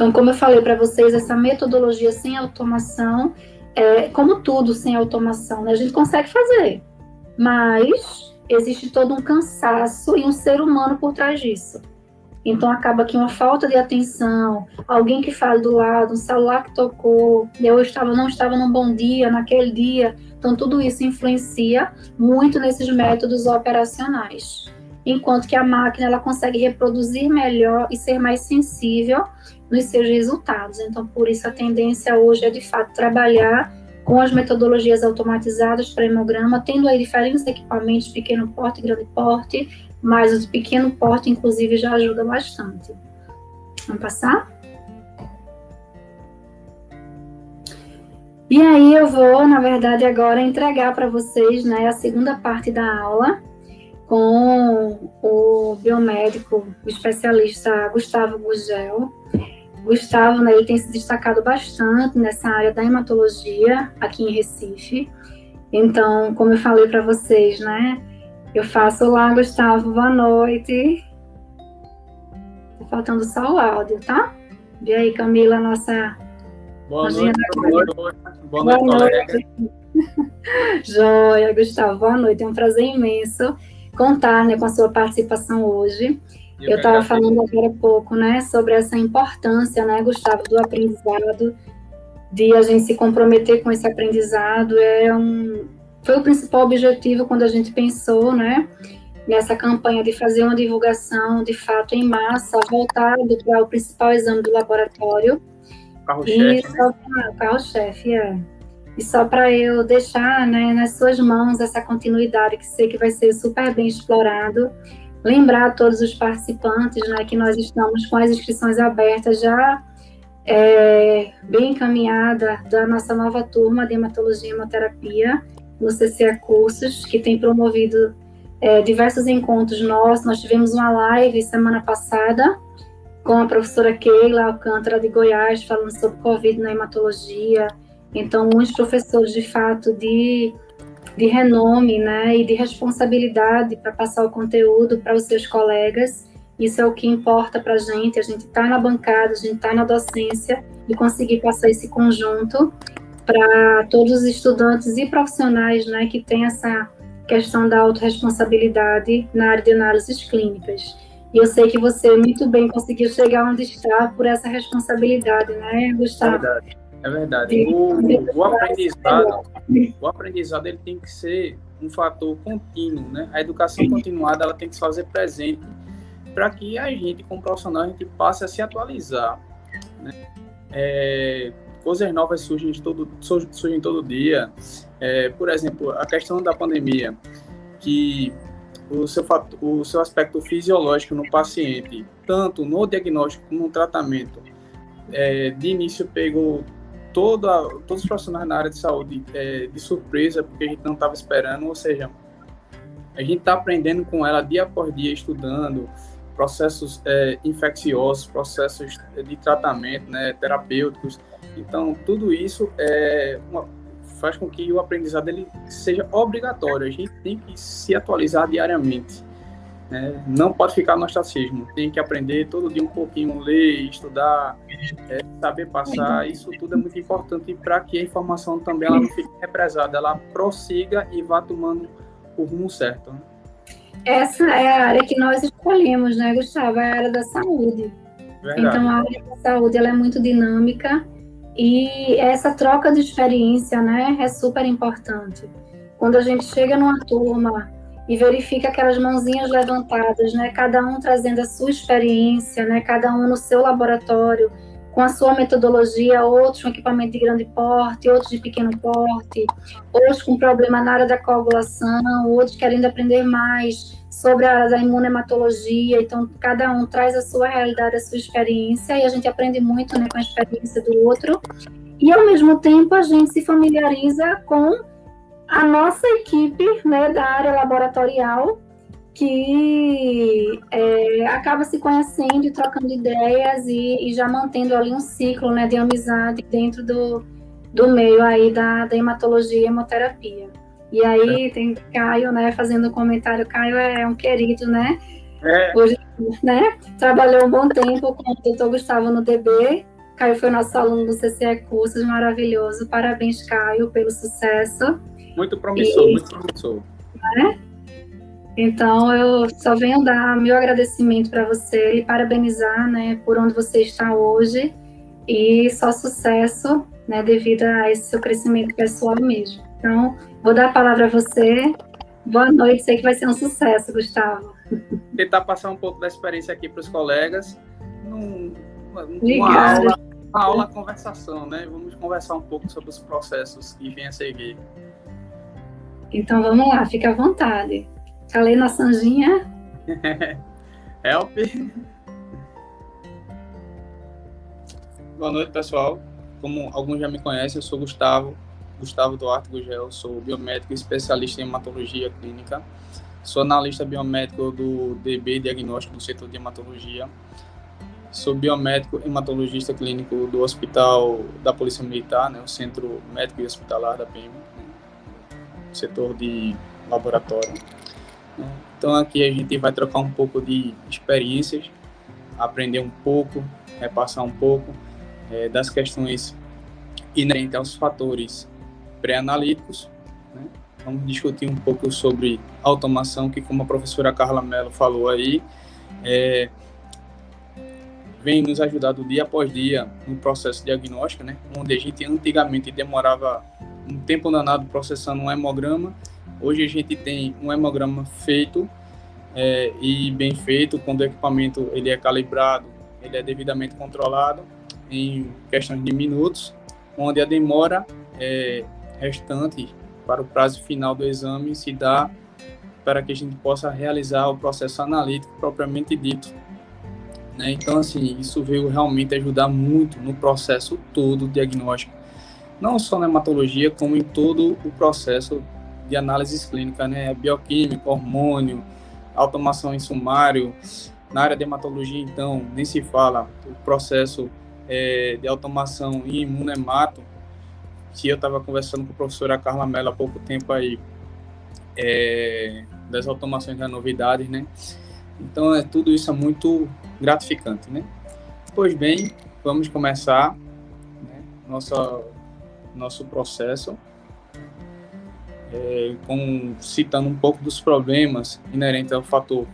Então, como eu falei para vocês, essa metodologia sem automação, é, como tudo sem automação, né? a gente consegue fazer, mas existe todo um cansaço e um ser humano por trás disso. Então acaba que uma falta de atenção, alguém que fala do lado, um celular que tocou, eu estava não estava num bom dia naquele dia. Então tudo isso influencia muito nesses métodos operacionais. Enquanto que a máquina ela consegue reproduzir melhor e ser mais sensível nos seus resultados. Então por isso a tendência hoje é de fato trabalhar com as metodologias automatizadas para hemograma, tendo aí diferentes equipamentos, pequeno porte, grande porte, mas o de pequeno porte, inclusive, já ajuda bastante. Vamos passar? E aí eu vou, na verdade, agora entregar para vocês né, a segunda parte da aula com o biomédico, o especialista Gustavo Gugel. Gustavo, né, ele tem se destacado bastante nessa área da hematologia aqui em Recife. Então, como eu falei para vocês, né, eu faço lá, Gustavo, boa noite. Tá faltando só o áudio, tá? E aí, Camila, nossa. Boa noite, boa noite, boa noite, boa noite. Joia, Gustavo, boa noite. É um prazer imenso contar né, com a sua participação hoje. Eu estava falando agora há pouco, né, sobre essa importância, né, Gustavo, do aprendizado, de a gente se comprometer com esse aprendizado. É um, foi o principal objetivo quando a gente pensou, né, nessa campanha de fazer uma divulgação de fato em massa, voltado para o principal exame do laboratório. Carro-chefe. Né? Carro-chefe, é. E só para eu deixar né, nas suas mãos essa continuidade, que sei que vai ser super bem explorado. Lembrar a todos os participantes né, que nós estamos com as inscrições abertas já é, bem encaminhada da nossa nova turma de hematologia e hemoterapia no CCA Cursos, que tem promovido é, diversos encontros nossos. Nós tivemos uma live semana passada com a professora Keila Alcântara de Goiás, falando sobre Covid na hematologia. Então, muitos professores, de fato, de, de renome né, e de responsabilidade para passar o conteúdo para os seus colegas. Isso é o que importa para a gente. A gente está na bancada, a gente está na docência e conseguir passar esse conjunto para todos os estudantes e profissionais né, que têm essa questão da autorresponsabilidade na área de análises clínicas. E eu sei que você muito bem conseguiu chegar onde está por essa responsabilidade, né, Gustavo? É verdade. É verdade. O, o aprendizado, o aprendizado ele tem que ser um fator contínuo, né? A educação continuada ela tem que se fazer presente para que a gente, como profissional, a gente passe a se atualizar. Né? É, coisas novas surgem todo, surgem todo dia. É, por exemplo, a questão da pandemia, que o seu, o seu aspecto fisiológico no paciente, tanto no diagnóstico como no tratamento, é, de início pegou toda, todos os profissionais na área de saúde é, de surpresa, porque a gente não estava esperando, ou seja, a gente está aprendendo com ela dia por dia, estudando processos é, infecciosos, processos de tratamento, né, terapêuticos, então, tudo isso é uma, faz com que o aprendizado ele seja obrigatório. A gente tem que se atualizar diariamente. Né? Não pode ficar no ostracismo. Tem que aprender todo dia um pouquinho, ler, estudar, é, saber passar. Isso tudo é muito importante para que a informação também ela não fique represada, ela prossiga e vá tomando o rumo certo. Né? Essa é a área que nós escolhemos, né, Gustavo? É a área da saúde. Verdade. Então, a área da saúde ela é muito dinâmica e essa troca de experiência, né, é super importante. Quando a gente chega numa turma e verifica aquelas mãozinhas levantadas, né, cada um trazendo a sua experiência, né, cada um no seu laboratório, com a sua metodologia, outros com equipamento de grande porte, outros de pequeno porte, outros com problema na área da coagulação, outros querendo aprender mais sobre a área da imunematologia, então cada um traz a sua realidade, a sua experiência, e a gente aprende muito né, com a experiência do outro, e ao mesmo tempo a gente se familiariza com a nossa equipe né, da área laboratorial, que é, acaba se conhecendo e trocando ideias e, e, já mantendo ali um ciclo né, de amizade dentro do, do meio aí da, da hematologia e hemoterapia. E aí é. tem Caio, né, fazendo um comentário. Caio é um querido, né? é. hoje, né, trabalhou um bom tempo com o doutor Gustavo no DB. Caio foi nosso aluno do CCE Cursos, maravilhoso. Parabéns, Caio, pelo sucesso. Muito promissor, e, muito promissor. Né? Então, eu só venho dar meu agradecimento para você e parabenizar, né, por onde você está hoje e só sucesso, né, devido a esse seu crescimento pessoal mesmo. Então, vou dar a palavra a você. Boa noite, sei que vai ser um sucesso, Gustavo. Tentar passar um pouco da experiência aqui para os colegas, num, uma aula, uma aula conversação, né? Vamos conversar um pouco sobre os processos que vêm a seguir. Então vamos lá, fica à vontade. Calei na Sanjinha. Help. Boa noite, pessoal. Como alguns já me conhecem, eu sou Gustavo, Gustavo Duarte Gugel, sou biomédico especialista em hematologia clínica. Sou analista biomédico do DB Diagnóstico do setor de hematologia. Sou biomédico hematologista clínico do Hospital da Polícia Militar, né, o Centro Médico e Hospitalar da PM, setor de laboratório. Então aqui a gente vai trocar um pouco de experiências, aprender um pouco, repassar um pouco é, das questões inerentes aos fatores pré-analíticos. Né? Vamos discutir um pouco sobre automação, que como a professora Carla Mello falou aí, é, vem nos ajudar do dia após dia no processo diagnóstico, né? onde a gente antigamente demorava um tempo danado processando um hemograma Hoje a gente tem um hemograma feito é, e bem feito, quando o equipamento ele é calibrado, ele é devidamente controlado em questões de minutos, onde a demora é, restante para o prazo final do exame se dá para que a gente possa realizar o processo analítico propriamente dito. Né? Então, assim, isso veio realmente ajudar muito no processo todo diagnóstico, não só na hematologia, como em todo o processo de análises clínicas, né? Bioquímica, hormônio, automação em sumário. Na área de hematologia, então, nem se fala o processo é, de automação em imunemato, que eu estava conversando com a professora Carla Mello há pouco tempo aí, é, das automações da novidades, né? Então, é, tudo isso é muito gratificante, né? Pois bem, vamos começar né, nossa, nosso processo é, com, citando um pouco dos problemas inerentes ao fator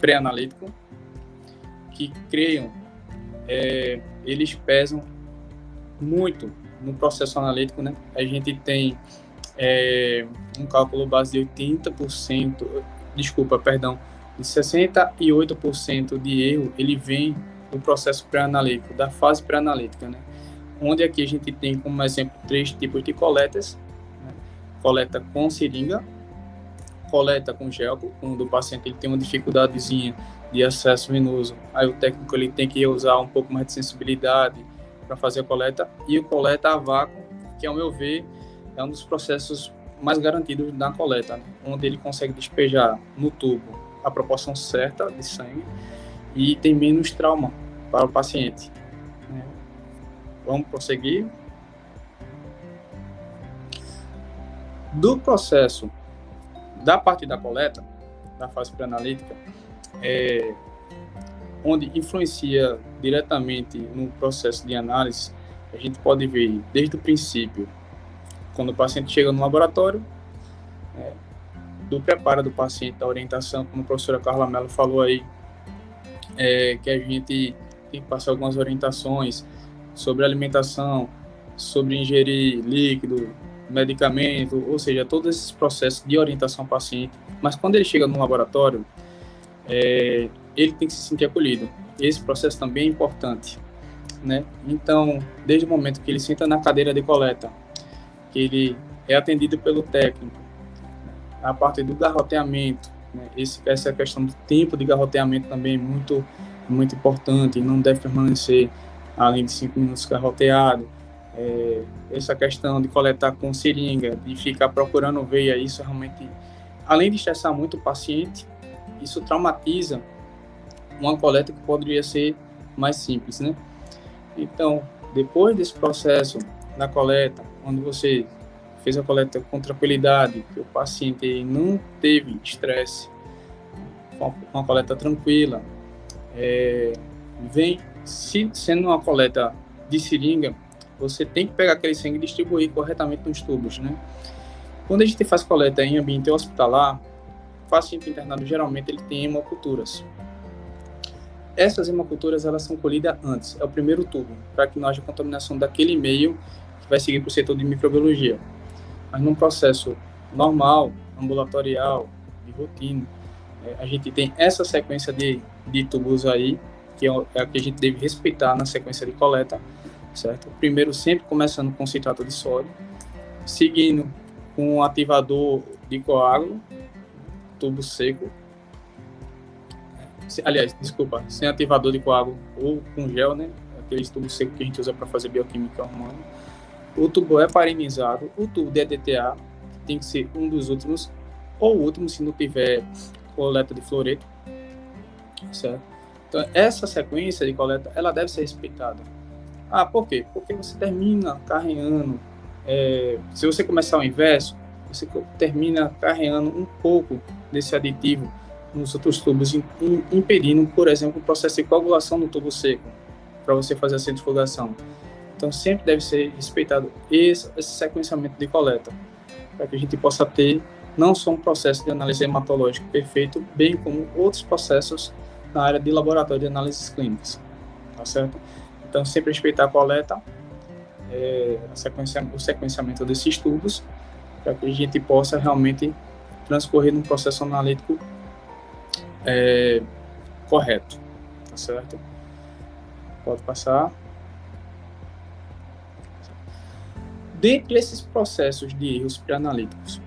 pré-analítico, que creiam, é, eles pesam muito no processo analítico, né? A gente tem é, um cálculo base de 80%, desculpa, perdão, de 68% de erro, ele vem do processo pré-analítico, da fase pré-analítica, né? Onde aqui a gente tem como exemplo três tipos de coletas, coleta com seringa, coleta com gel, quando o paciente ele tem uma dificuldadezinha de acesso venoso, aí o técnico ele tem que usar um pouco mais de sensibilidade para fazer a coleta, e o coleta a vácuo, que ao meu ver é um dos processos mais garantidos na coleta, né? onde ele consegue despejar no tubo a proporção certa de sangue e tem menos trauma para o paciente. Vamos prosseguir. do processo da parte da coleta, da fase pré-analítica, é, onde influencia diretamente no processo de análise, a gente pode ver desde o princípio, quando o paciente chega no laboratório, é, do preparo do paciente, da orientação, como a professora Carla Mello falou aí, é, que a gente tem que passar algumas orientações sobre alimentação, sobre ingerir líquido, medicamento, ou seja, todos esses processos de orientação ao paciente. Mas quando ele chega no laboratório, é, ele tem que se sentir acolhido. Esse processo também é importante, né? Então, desde o momento que ele senta na cadeira de coleta, que ele é atendido pelo técnico, a parte do garroteamento, né? Esse, essa questão do tempo de garroteamento também é muito, muito importante, não deve permanecer além de cinco minutos garroteado é, essa questão de coletar com seringa, de ficar procurando veia, isso realmente, além de estressar muito o paciente, isso traumatiza uma coleta que poderia ser mais simples, né? Então, depois desse processo da coleta, quando você fez a coleta com tranquilidade, que o paciente não teve estresse, uma coleta tranquila. É, vem, se, sendo uma coleta de seringa, você tem que pegar aquele sangue e distribuir corretamente nos tubos, né? Quando a gente faz coleta em ambiente hospitalar, paciente internado geralmente ele tem hemoculturas. Essas hemoculturas elas são colhidas antes, é o primeiro tubo, para que não haja contaminação daquele meio que vai seguir para o setor de microbiologia. Mas num processo normal, ambulatorial, de rotina, é, a gente tem essa sequência de, de tubos aí, que é, é a que a gente deve respeitar na sequência de coleta, certo? Primeiro sempre começando com citrato de sódio, seguindo com um ativador de coágulo, tubo seco, aliás, desculpa, sem ativador de coágulo ou com gel, né? Aqueles tubos secos que a gente usa para fazer bioquímica humana. O tubo é parinizado, o tubo de EDTA tem que ser um dos últimos, ou o último se não tiver coleta de fluoreto, certo? Então, essa sequência de coleta, ela deve ser respeitada. Ah, por quê? Porque você termina carreando, é, se você começar o inverso, você termina carreando um pouco desse aditivo nos outros tubos, impedindo, por exemplo, o processo de coagulação no tubo seco, para você fazer a centrifugação. Então, sempre deve ser respeitado esse, esse sequenciamento de coleta, para que a gente possa ter não só um processo de análise hematológica perfeito, bem como outros processos na área de laboratório de análises clínicas, tá certo? Então, sempre respeitar a coleta, é, a sequencia, o sequenciamento desses tubos, para que a gente possa realmente transcorrer num processo analítico é, correto, tá certo? Pode passar. Dentre esses processos de erros pré-analíticos,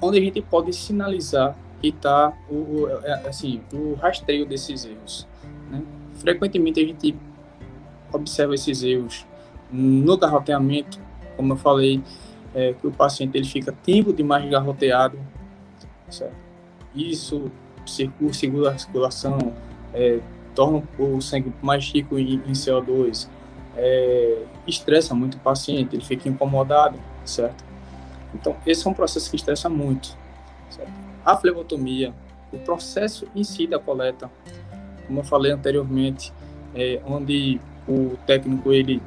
onde a gente pode sinalizar que está o, é, assim, o rastreio desses erros. Né? Frequentemente a gente observa esses erros no garroteamento, como eu falei, é, que o paciente ele fica tempo demais garroteado, certo? Isso segura a circulação, é, torna o sangue mais rico em, em CO2, é, estressa muito o paciente, ele fica incomodado, certo? Então, esse é um processo que estressa muito. Certo? A flebotomia, o processo em si da coleta, como eu falei anteriormente, é, onde o técnico ele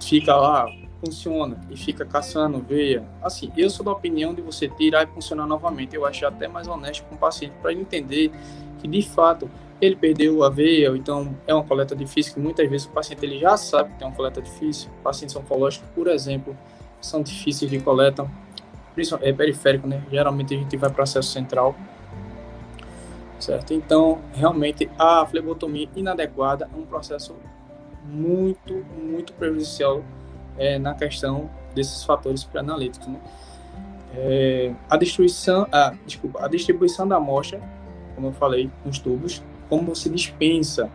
fica lá, funciona e fica caçando veia. Assim, eu sou da opinião de você tirar e funcionar novamente. Eu acho até mais honesto com o paciente para entender que de fato ele perdeu a veia, ou então é uma coleta difícil, que muitas vezes o paciente ele já sabe que tem uma coleta difícil. Pacientes oncológicos, por exemplo, são difíceis de coleta, é periférico, né? Geralmente a gente vai para acesso central, certo? Então, realmente a flebotomia inadequada é um processo muito, muito prejudicial é, na questão desses fatores pré-analíticos, né? É, a destruição, a, desculpa, a distribuição da amostra, como eu falei, nos tubos, como você dispensa,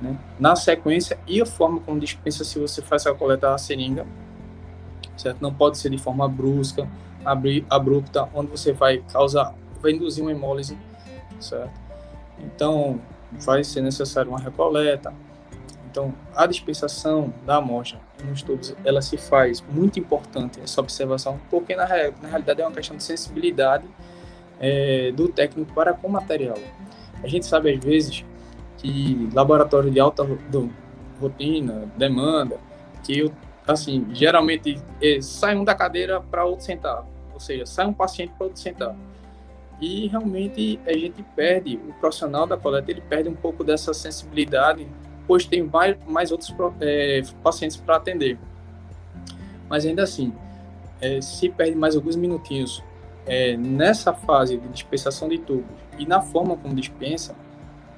né? Na sequência e a forma como dispensa se você faz a coleta da seringa, certo? Não pode ser de forma brusca, abrupta, onde você vai causar, vai induzir uma hemólise, certo? Então, vai ser necessário uma recoleta. Então, a dispensação da amostra nos tubos, ela se faz muito importante essa observação, porque na, na realidade é uma questão de sensibilidade é, do técnico para com o material. A gente sabe às vezes que laboratório de alta do, rotina, demanda, que eu, assim, geralmente é, sai um da cadeira para outro sentar seja, sai um paciente para outro sentar. E realmente a gente perde, o profissional da coleta, ele perde um pouco dessa sensibilidade, pois tem mais, mais outros é, pacientes para atender. Mas ainda assim, é, se perde mais alguns minutinhos é, nessa fase de dispensação de tubos e na forma como dispensa,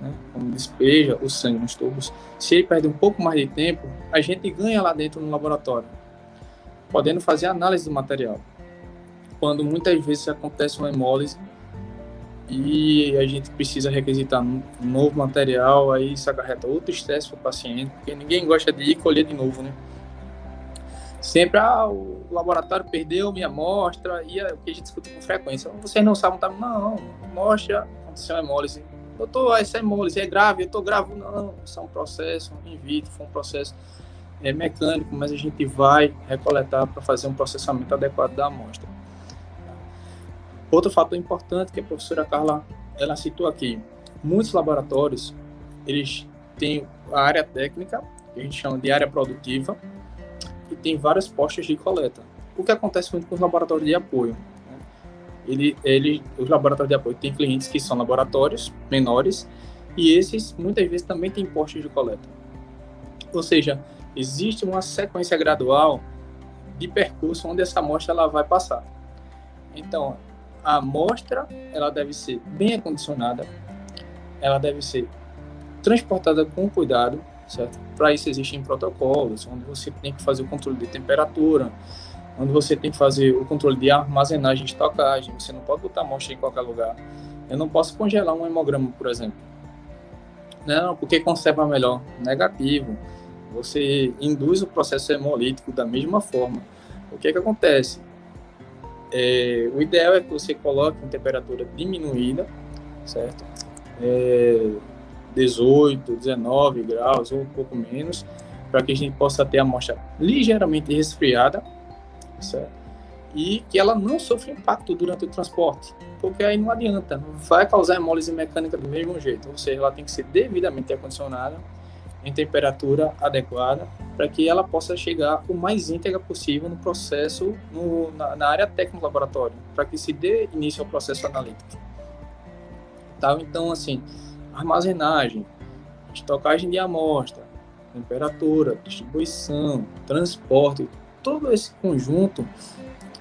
né, como despeja o sangue nos tubos, se ele perde um pouco mais de tempo, a gente ganha lá dentro no laboratório, podendo fazer análise do material quando muitas vezes acontece uma hemólise e a gente precisa requisitar um novo material, aí isso acarreta outro estresse para o paciente, porque ninguém gosta de ir colher de novo, né? Sempre, ah, o laboratório perdeu minha amostra, e é o que a gente escuta com frequência. Vocês não sabem, tá? não, mostra, aconteceu hemólise. Doutor, essa hemólise é grave, eu estou grave. Não, isso é um processo in vitro, foi um processo é, mecânico, mas a gente vai recoletar para fazer um processamento adequado da amostra. Outro fator importante que a professora Carla ela citou aqui, muitos laboratórios, eles têm a área técnica, que a gente chama de área produtiva, e tem várias postas de coleta. O que acontece muito com os laboratórios de apoio? Né? Ele, ele, os laboratórios de apoio têm clientes que são laboratórios menores, e esses muitas vezes também têm postos de coleta. Ou seja, existe uma sequência gradual de percurso onde essa amostra ela vai passar. Então, a amostra ela deve ser bem acondicionada, ela deve ser transportada com cuidado, certo? Para isso existem protocolos, onde você tem que fazer o controle de temperatura, onde você tem que fazer o controle de armazenagem e estocagem, você não pode botar amostra em qualquer lugar. Eu não posso congelar um hemograma, por exemplo. Não, porque conserva melhor. Negativo. Você induz o processo hemolítico da mesma forma. O que, que acontece? É, o ideal é que você coloque em temperatura diminuída, certo? É, 18, 19 graus ou um pouco menos, para que a gente possa ter a amostra ligeiramente resfriada, certo? E que ela não sofra impacto durante o transporte, porque aí não adianta, vai causar hemólise mecânica do mesmo jeito, ou seja, ela tem que ser devidamente acondicionada em temperatura adequada para que ela possa chegar o mais íntegra possível no processo, no, na, na, área técnica laboratório, para que se dê início ao processo analítico. Tá? Então, assim, armazenagem, estocagem de amostra, temperatura, distribuição, transporte, todo esse conjunto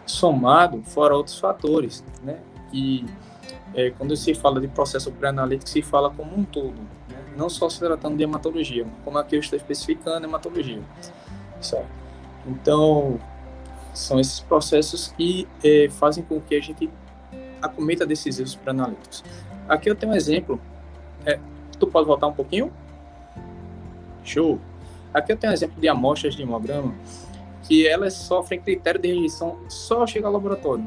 somado, fora outros fatores, né? E é, quando se fala de processo pré-analítico, se fala como um todo não só se tratando de hematologia, como aqui eu estou especificando hematologia, certo? Então, são esses processos que é, fazem com que a gente acometa decisivos para analíticos. Aqui eu tenho um exemplo. É, tu pode voltar um pouquinho? Show! Aqui eu tenho um exemplo de amostras de hemograma que elas sofrem critério de rejeição só ao chegar ao laboratório.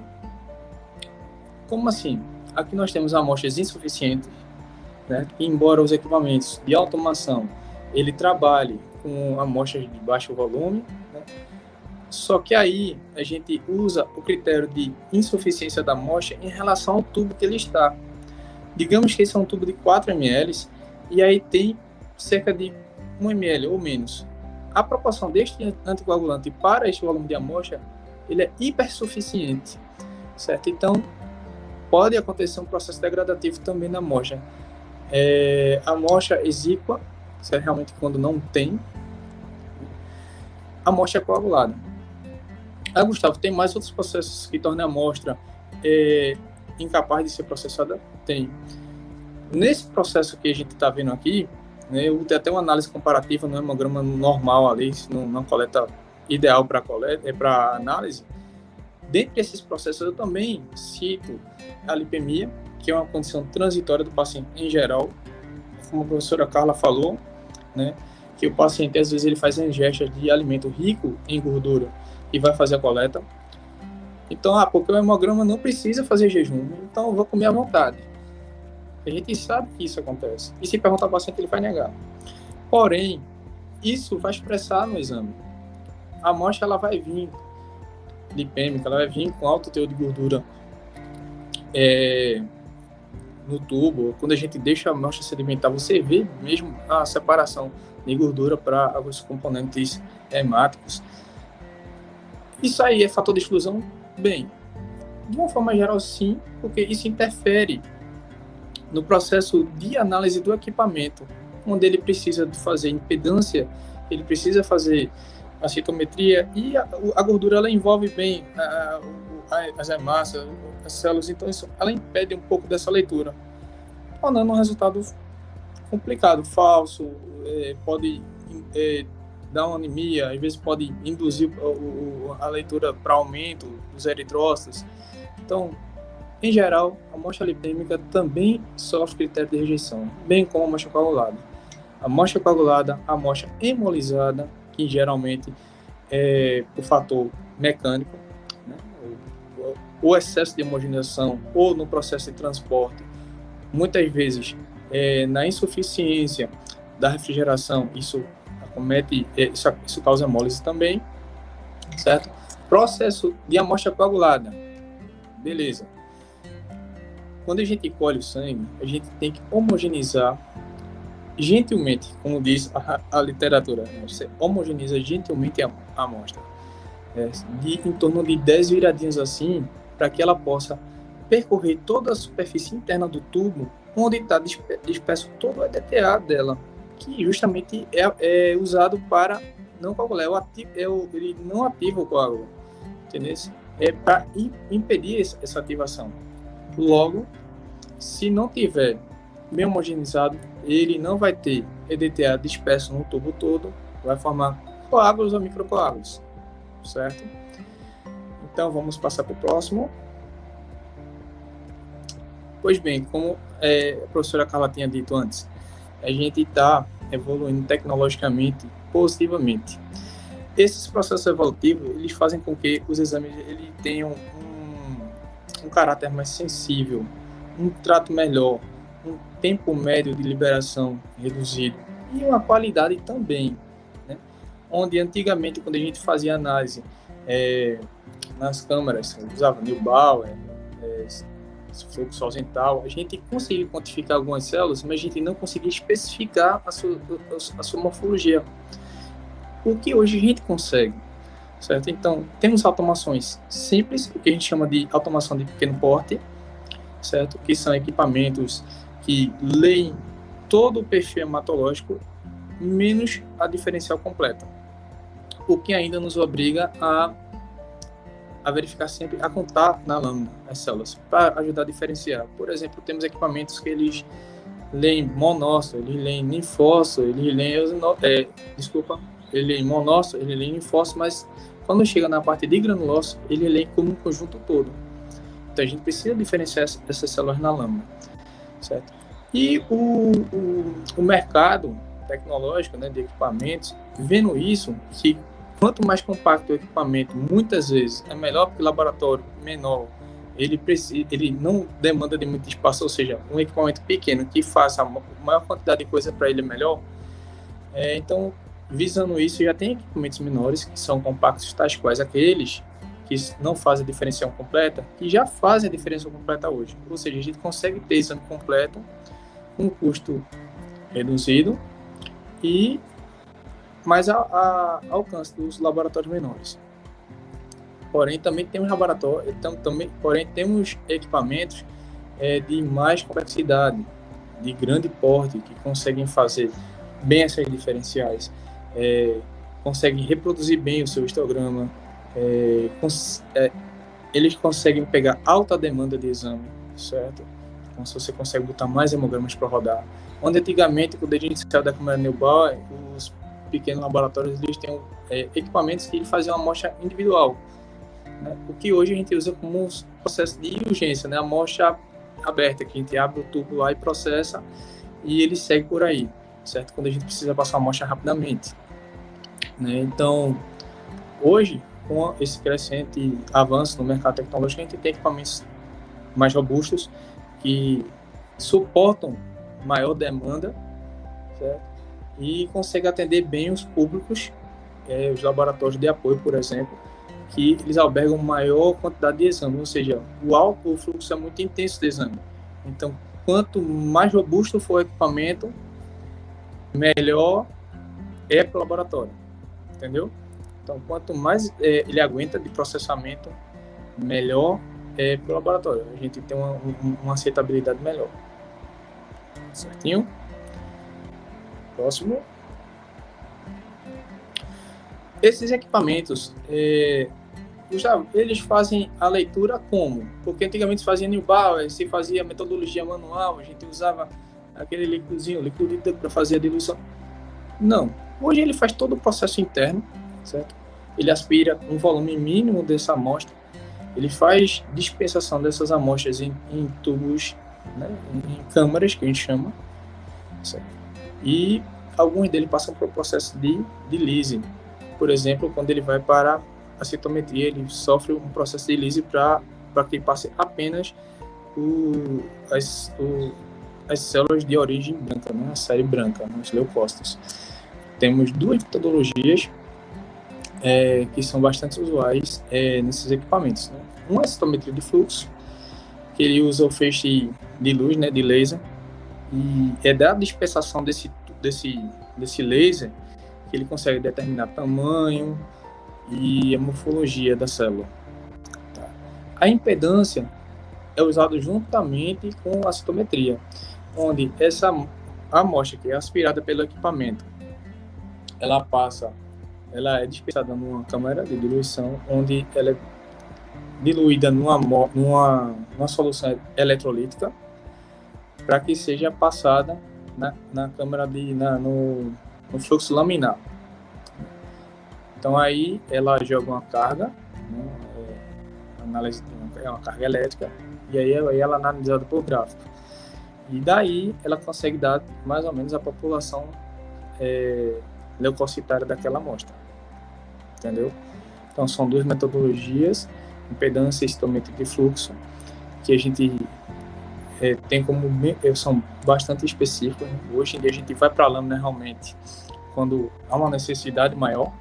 Como assim? Aqui nós temos amostras insuficientes, né? embora os equipamentos de automação ele trabalhe com amostras de baixo volume, né? só que aí a gente usa o critério de insuficiência da amostra em relação ao tubo que ele está. Digamos que esse é um tubo de 4 ml e aí tem cerca de 1 ml ou menos. A proporção deste anticoagulante para este volume de amostra ele é hipersuficiente, certo? Então, pode acontecer um processo degradativo também na amostra. É, a amostra exíqua, isso é realmente quando não tem. A amostra é coagulada. Ah, Gustavo, tem mais outros processos que tornam a amostra é, incapaz de ser processada? Tem. Nesse processo que a gente está vendo aqui, né, eu tenho até uma análise comparativa no hemograma normal ali, numa coleta ideal para coleta, é para análise. Dentre esses processos, eu também cito a lipemia, que é uma condição transitória do paciente em geral, como a professora Carla falou, né, que o paciente às vezes ele faz ingestas de alimento rico em gordura e vai fazer a coleta. Então, ah, porque o hemograma não precisa fazer jejum, então eu vou comer à vontade. A gente sabe que isso acontece. E se perguntar ao paciente, ele vai negar. Porém, isso vai expressar no exame. A amostra ela vai vir lipêmica, ela vai vir com alto teor de gordura é, no tubo, quando a gente deixa a amostra sedimentar, você vê mesmo a separação de gordura para os componentes hemáticos. Isso aí é fator de exclusão? Bem, de uma forma geral, sim, porque isso interfere no processo de análise do equipamento, onde ele precisa fazer impedância, ele precisa fazer a citometria e a, a gordura ela envolve bem a, as hemácias, as células, então isso, ela impede um pouco dessa leitura, tornando um resultado complicado, falso, é, pode é, dar uma anemia, às vezes pode induzir o, o, a leitura para aumento dos eritrócitos. Então, em geral, a amostra lipêmica também sofre critério de rejeição, bem como a amostra coagulada. A amostra coagulada, a amostra hemolizada, que geralmente é o fator mecânico, o excesso de homogeneização ou no processo de transporte, muitas vezes é, na insuficiência da refrigeração, isso acomete, é, isso, isso causa hemólise também, certo? Processo de amostra coagulada, beleza. quando a gente colhe o sangue, a gente tem que homogeneizar gentilmente, como diz a, a literatura, né? você homogeneiza gentilmente a, amostra, é, de em torno de 10 viradinhos assim, para que ela possa percorrer toda a superfície interna do tubo, onde está disperso todo o EDTA dela, que justamente é, é usado para não coagular, é ati, é o, ele não ativa o coágulo, entendeu? É para impedir essa ativação. Logo, se não tiver bem homogeneizado, ele não vai ter EDTA disperso no tubo todo, vai formar coágulos ou microcoágulos, certo? Então vamos passar para o próximo. Pois bem, como é, a professora Carla tinha dito antes, a gente está evoluindo tecnologicamente positivamente. Esses processos evolutivos eles fazem com que os exames ele tenham um, um caráter mais sensível, um trato melhor, tempo médio de liberação reduzido e uma qualidade também. Né? Onde antigamente, quando a gente fazia análise é, nas câmaras, usava Neubauer, é, fluxo ausental, a gente conseguia quantificar algumas células, mas a gente não conseguia especificar a sua, a sua morfologia. O que hoje a gente consegue, certo? Então, temos automações simples, o que a gente chama de automação de pequeno porte, certo? Que são equipamentos que leem todo o perfil hematológico, menos a diferencial completa. O que ainda nos obriga a, a verificar sempre, a contar na lâmina as células, para ajudar a diferenciar. Por exemplo, temos equipamentos que eles leem monócito, eles leem linfócito, eles leem, é, desculpa, ele leem monócito, ele leem linfócito, mas quando chega na parte de granulócito, ele lê como um conjunto todo. Então a gente precisa diferenciar essas células na lâmina, certo? E o, o, o mercado tecnológico né, de equipamentos, vendo isso, que quanto mais compacto o equipamento, muitas vezes é melhor porque o laboratório menor ele precisa, ele não demanda de muito espaço, ou seja, um equipamento pequeno que faça a maior quantidade de coisa para ele é melhor. É, então, visando isso, já tem equipamentos menores que são compactos, tais quais aqueles que não fazem a diferenciação completa, que já fazem a diferenciação completa hoje. Ou seja, a gente consegue ter exame completo com um custo reduzido e mais a, a, alcance dos laboratórios menores. Porém, também temos laboratórios, então, também, porém temos equipamentos é, de mais complexidade, de grande porte, que conseguem fazer bem essas diferenciais, é, conseguem reproduzir bem o seu histograma, é, cons é, eles conseguem pegar alta demanda de exame, certo? Então, se você consegue botar mais hemogramas para rodar. Onde antigamente, quando a gente saiu da câmera Neubauer, os pequenos laboratórios eles têm é, equipamentos que faziam uma amostra individual. Né? O que hoje a gente usa como um processo de urgência, né? amostra aberta, que a gente abre o tubo lá e processa e ele segue por aí, certo? Quando a gente precisa passar a amostra rapidamente. Né? Então, hoje, com esse crescente avanço no mercado tecnológico, a gente tem equipamentos mais robustos que suportam maior demanda certo? e consegue atender bem os públicos, é, os laboratórios de apoio, por exemplo, que eles albergam maior quantidade de exames, ou seja, o alto o fluxo é muito intenso de exame. Então, quanto mais robusto for o equipamento, melhor é para o laboratório, entendeu? Então, quanto mais é, ele aguenta de processamento, melhor é para o laboratório. A gente tem uma, uma aceitabilidade melhor. Certinho? Próximo. Esses equipamentos, é, eles fazem a leitura como? Porque antigamente se fazia Bauer, se fazia metodologia manual, a gente usava aquele líquidozinho, líquido para fazer a diluição. Não. Hoje ele faz todo o processo interno, certo? Ele aspira um volume mínimo dessa amostra, ele faz dispensação dessas amostras em, em tubos, né, em câmaras, que a gente chama, certo? e alguns deles passam por processo de, de lise. Por exemplo, quando ele vai para a citometria, ele sofre um processo de lise para que passe apenas o, as, o, as células de origem branca, né, a série branca, né, os leucócitos. Temos duas metodologias é, que são bastante usuais é, nesses equipamentos. Né? Uma é citometria de fluxo, que ele usa o feixe de luz, né, de laser, e é da dispersação desse, desse, desse laser que ele consegue determinar tamanho e a morfologia da célula. Tá. A impedância é usada juntamente com a citometria, onde essa amostra que é aspirada pelo equipamento, ela passa, ela é dispersada numa câmara de diluição, onde ela é diluída numa, numa, numa solução eletrolítica para que seja passada na, na câmara de na, no, no, fluxo laminar. Então aí ela joga uma carga, né, é, análise é uma carga elétrica e aí, aí ela é analisada por gráfico. E daí ela consegue dar mais ou menos a população é, leucocitária daquela amostra. Entendeu? Então são duas metodologias impedância e citometria de fluxo, que a gente é, tem como são bastante específicos. Né? Hoje em dia a gente vai para a lâmina realmente quando há uma necessidade maior,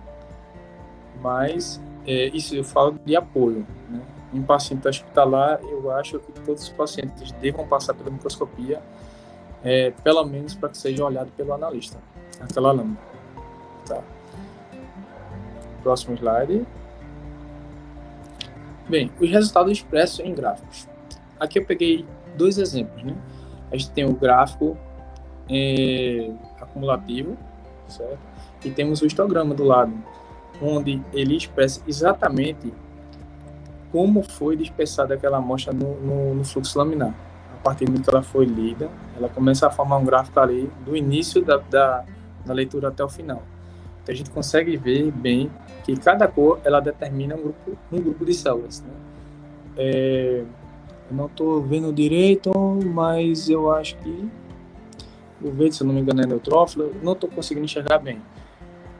mas é, isso eu falo de apoio. Né? Em paciente hospitalar, eu acho que todos os pacientes devam passar pela microscopia, é, pelo menos para que seja olhado pelo analista, aquela lâmina. Tá. Próximo slide. Bem, os resultados expressos em gráficos. Aqui eu peguei dois exemplos, né? A gente tem o gráfico é, acumulativo, certo? E temos o histograma do lado, onde ele expressa exatamente como foi dispersada aquela amostra no, no, no fluxo laminar. A partir do que ela foi lida, ela começa a formar um gráfico ali do início da, da, da leitura até o final. Então a gente consegue ver bem que cada cor ela determina um grupo, um grupo de células. Né? É, eu não estou vendo direito, mas eu acho que o verde, se eu não me engano, é neutrófilo. Não estou conseguindo enxergar bem,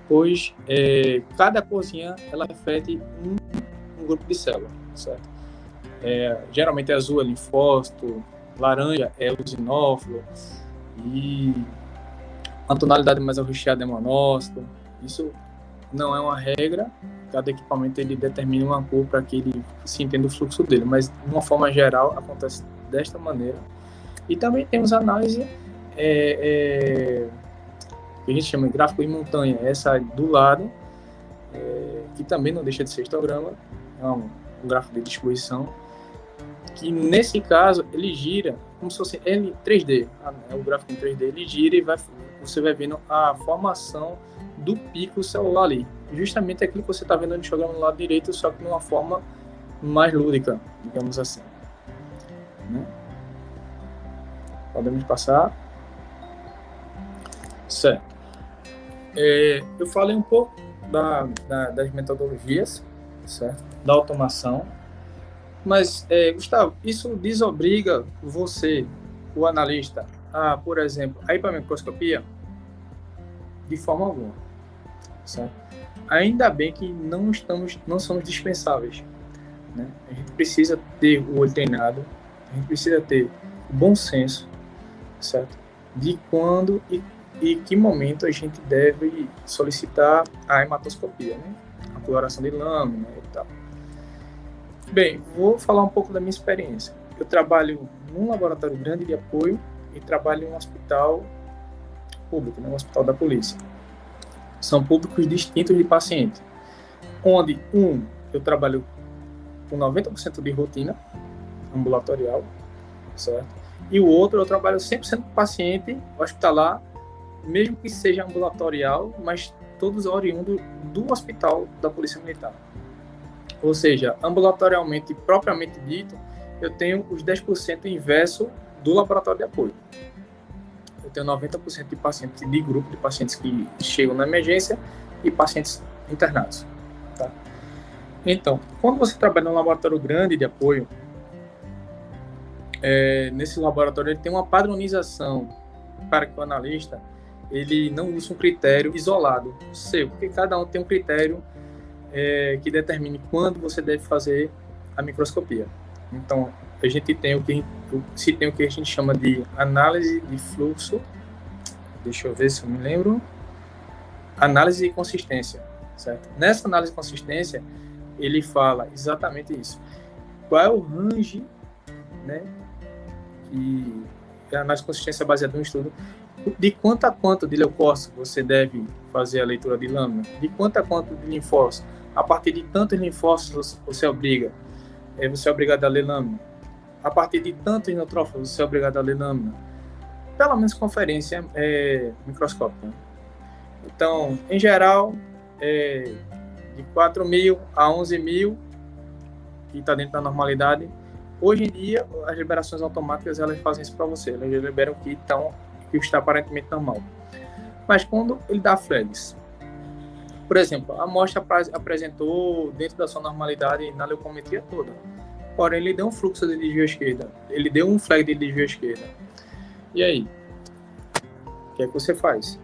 pois é, cada corzinha ela reflete um, um, grupo de células, certo? É, geralmente é azul é linfócito, laranja é usinófilo e a tonalidade mais arroxeada é monócito. Isso não é uma regra, cada equipamento ele determina uma cor para que ele se entenda o fluxo dele, mas de uma forma geral acontece desta maneira. E também temos análise é, é, que a gente chama de gráfico em montanha, essa do lado, é, que também não deixa de ser histograma, é um, um gráfico de distribuição, que nesse caso ele gira como se fosse L 3D, é o gráfico em 3D, ele gira e vai, você vai vendo a formação do pico celular ali. Justamente aquilo que você está vendo no histograma no lado direito, só que de uma forma mais lúdica, digamos assim. Né? Podemos passar. Certo. É, eu falei um pouco da, da, das metodologias, certo? Da automação. Mas, é, Gustavo, isso desobriga você, o analista, a, por exemplo, a ir para a microscopia? De forma alguma Ainda bem que não estamos, não somos dispensáveis, né? A gente precisa ter o olho treinado, a gente precisa ter o bom senso, certo? De quando e, e que momento a gente deve solicitar a hematoscopia, né? A coloração de lâmina e tal. Bem, vou falar um pouco da minha experiência. Eu trabalho num laboratório grande de apoio e trabalho em um hospital público, né? um hospital da polícia são públicos distintos de paciente, onde um eu trabalho com 90% de rotina ambulatorial, certo? E o outro eu trabalho 100% com paciente hospitalar, mesmo que seja ambulatorial, mas todos oriundos do hospital da Polícia Militar. Ou seja, ambulatorialmente propriamente dito, eu tenho os 10% inverso do laboratório de apoio tenho 90% de pacientes de grupo de pacientes que chegam na emergência e pacientes internados. Tá? Então, quando você trabalha num laboratório grande de apoio, é, nesse laboratório ele tem uma padronização para que o analista ele não use um critério isolado seu, porque cada um tem um critério é, que determine quando você deve fazer a microscopia. Então, a gente tem o que se tem o que a gente chama de análise de fluxo. Deixa eu ver se eu me lembro. Análise de consistência, certo? Nessa análise de consistência, ele fala exatamente isso. Qual é o range né, é a análise de consistência baseada no estudo, de quanto a quanto de leucócito você deve fazer a leitura de lâmina, de quanto a quanto de linfócitos, a partir de tantos linfócitos você obriga, é, você é obrigado a ler lâmina, a partir de tantos neutrófilos você é obrigado a ler lâmina, pelo menos conferência é, microscópica. Então, em geral, é, de 4 mil a 11 mil, que está dentro da normalidade, Hoje em dia, as liberações automáticas elas fazem isso para você, elas liberam que, estão, que está aparentemente normal. Mas quando ele dá flags, por exemplo, a amostra apresentou dentro da sua normalidade na leucometria toda, porém ele deu um fluxo de desvio à esquerda, ele deu um flag de desvio à esquerda. E aí? O que é que você faz?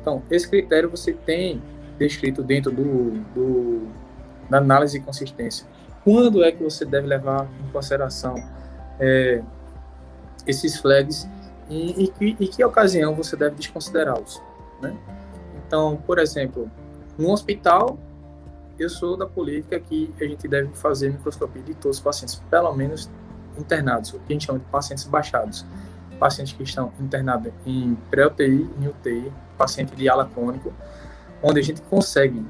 Então, esse critério você tem descrito dentro do, do da análise de consistência quando é que você deve levar em consideração é, esses flags e, em que ocasião você deve desconsiderá-los. Né? Então, por exemplo, no hospital, eu sou da política que a gente deve fazer microscopia de todos os pacientes, pelo menos internados, o que a gente chama de pacientes baixados. Pacientes que estão internados em pré-UTI, em UTI, paciente de ala crônico, onde a gente consegue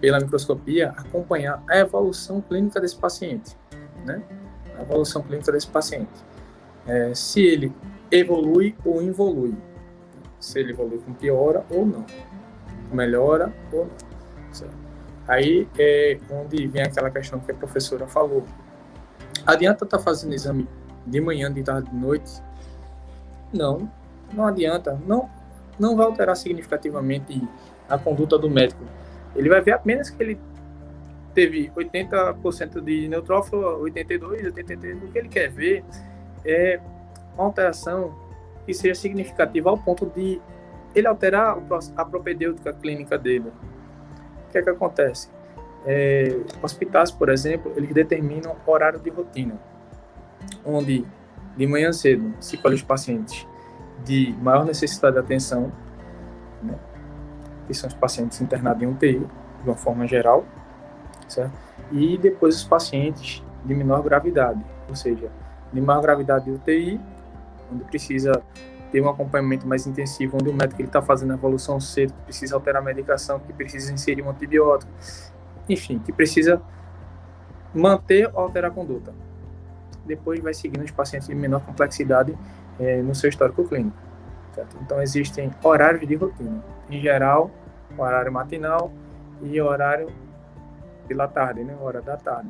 pela microscopia, acompanhar a evolução clínica desse paciente, né? A evolução clínica desse paciente. É, se ele evolui ou involui. Se ele evolui com piora ou não. Melhora ou não. Aí é onde vem aquela questão que a professora falou. Adianta estar tá fazendo exame de manhã, de tarde, de noite? Não, não adianta. Não, não vai alterar significativamente a conduta do médico ele vai ver apenas que ele teve 80% de neutrófilo, 82, 83, o que ele quer ver é uma alteração que seja significativa ao ponto de ele alterar a propedêutica clínica dele. Que é que acontece? É, hospitais, por exemplo, eles determinam horário de rotina, onde de manhã cedo se colhe os pacientes de maior necessidade de atenção, né? que são os pacientes internados em UTI, de uma forma geral, certo? E depois os pacientes de menor gravidade, ou seja, de maior gravidade de UTI, onde precisa ter um acompanhamento mais intensivo, onde o médico está fazendo a evolução cedo, que precisa alterar a medicação, que precisa inserir um antibiótico, enfim, que precisa manter ou alterar a conduta. Depois vai seguindo os pacientes de menor complexidade é, no seu histórico clínico. Certo? Então, existem horários de rotina. Em geral, horário matinal e horário pela tarde, né? Hora da tarde.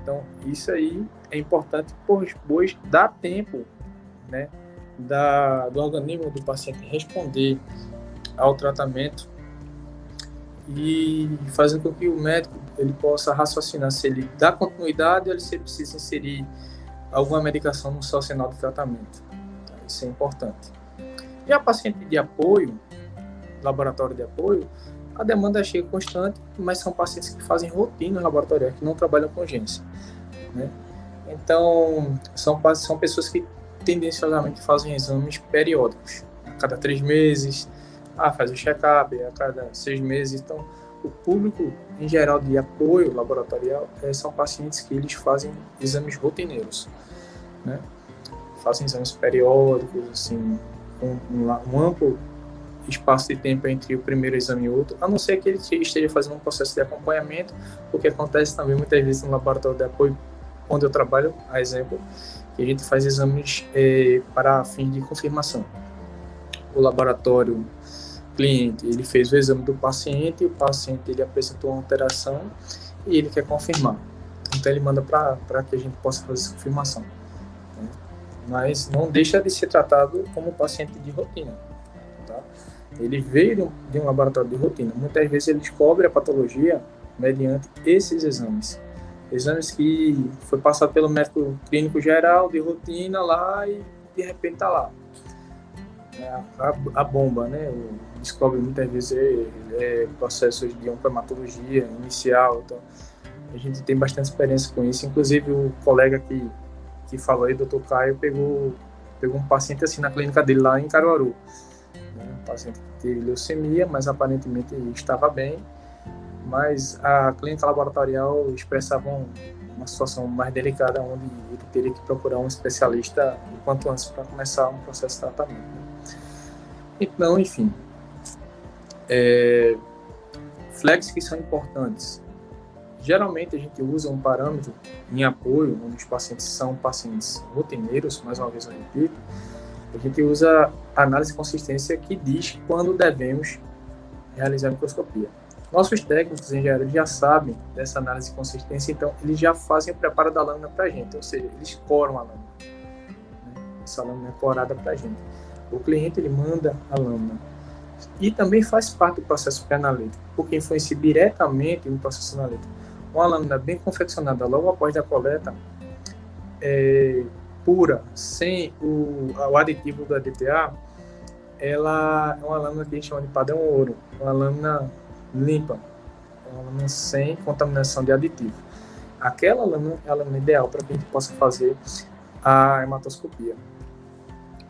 Então, isso aí é importante, pois dá tempo, né? Da, do organismo do paciente responder ao tratamento e fazendo com que o médico ele possa raciocinar se ele dá continuidade ou se ele precisa inserir alguma medicação no seu sinal de tratamento. Isso é importante. E a paciente de apoio, laboratório de apoio, a demanda chega constante, mas são pacientes que fazem rotina laboratorial, que não trabalham com urgência. Né? Então, são, são pessoas que tendenciosamente fazem exames periódicos, a cada três meses, ah, faz o check-up a cada seis meses. Então, o público, em geral, de apoio laboratorial, é, são pacientes que eles fazem exames rotineiros, né? Fazem exames periódicos, assim, um, um amplo espaço de tempo entre o primeiro exame e outro, a não ser que ele esteja fazendo um processo de acompanhamento, o que acontece também muitas vezes no laboratório de apoio onde eu trabalho, a exemplo, que a gente faz exames é, para fins de confirmação. O laboratório cliente, ele fez o exame do paciente, o paciente ele apresentou uma alteração e ele quer confirmar. Então ele manda para que a gente possa fazer essa confirmação. Né? Mas não deixa de ser tratado como paciente de rotina. Tá? Ele veio de um laboratório de rotina. Muitas vezes ele descobre a patologia mediante esses exames. Exames que foi passado pelo médico clínico geral de rotina lá e de repente está lá. É a, a, bomba, né? Descobre muitas vezes é, é, processos de oncohematologia inicial. Então, a gente tem bastante experiência com isso. Inclusive, o colega que, que falou aí, doutor Caio, pegou, pegou um paciente assim na clínica dele lá em Caruaru né? Um paciente que teve leucemia, mas aparentemente estava bem, mas a clínica laboratorial expressava um, uma situação mais delicada onde ele teria que procurar um especialista o quanto antes para começar um processo de tratamento. Então, enfim, é, flex que são importantes. Geralmente a gente usa um parâmetro em apoio, onde os pacientes são pacientes rotineiros, mais uma vez eu repito, a gente usa análise de consistência que diz quando devemos realizar a microscopia. Nossos técnicos geral já sabem dessa análise de consistência, então eles já fazem o preparo da lâmina para a gente, ou seja, eles coram a lâmina. Né? Essa lâmina é corada para a gente. O cliente ele manda a lâmina. E também faz parte do processo pré-analítico, porque influencia diretamente no processo analítico. Uma lâmina bem confeccionada logo após a coleta, é, pura, sem o, o aditivo do ADTA, ela é uma lâmina que a gente chama de padrão ouro, uma lâmina limpa, uma lâmina sem contaminação de aditivo. Aquela lâmina é a lâmina ideal para que a gente possa fazer a hematoscopia.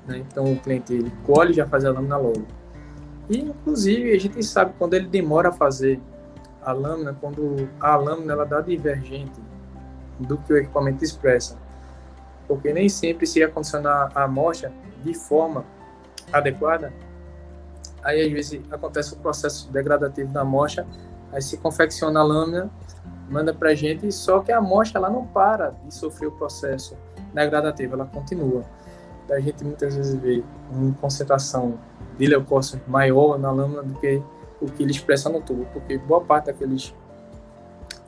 Né? Então o cliente ele colhe e já faz a lâmina logo. E inclusive a gente sabe quando ele demora a fazer a lâmina, quando a lâmina ela dá divergente do que o equipamento expressa. Porque nem sempre se acondicionar a amostra de forma adequada, aí às vezes acontece o processo degradativo da amostra, aí se confecciona a lâmina, manda para a gente, só que a amostra ela não para de sofrer o processo degradativo, ela continua. Então, a gente muitas vezes vê uma concentração de leucócitos maior na lâmina do que o que ele expressa no tubo, porque boa parte daqueles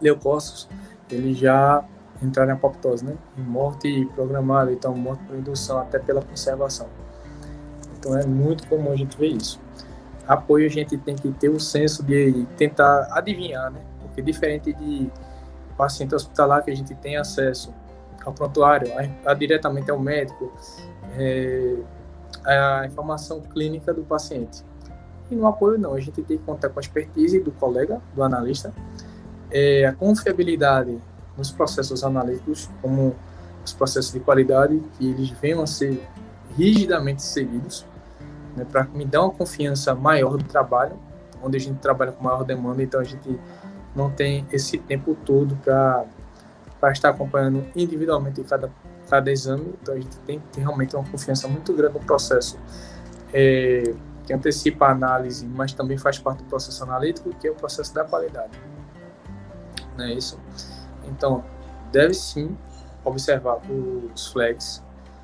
leucócitos eles já entraram em apoptose, né? Em morte programada, então morte por indução, até pela conservação. Então é muito comum a gente ver isso. Apoio a gente tem que ter o senso de tentar adivinhar, né? Porque diferente de paciente hospitalar que a gente tem acesso ao prontuário, a, a diretamente ao médico, é, a informação clínica do paciente. E no apoio não, a gente tem que contar com a expertise do colega, do analista, é, a confiabilidade nos processos analíticos, como os processos de qualidade, que eles venham a ser rigidamente seguidos, né, para me dar uma confiança maior do trabalho, onde a gente trabalha com maior demanda, então a gente não tem esse tempo todo para estar acompanhando individualmente cada, cada exame, então a gente tem realmente uma confiança muito grande no processo é, que antecipa a análise, mas também faz parte do processo analítico, que é o processo da qualidade. Não é isso? Então, deve sim observar os flags,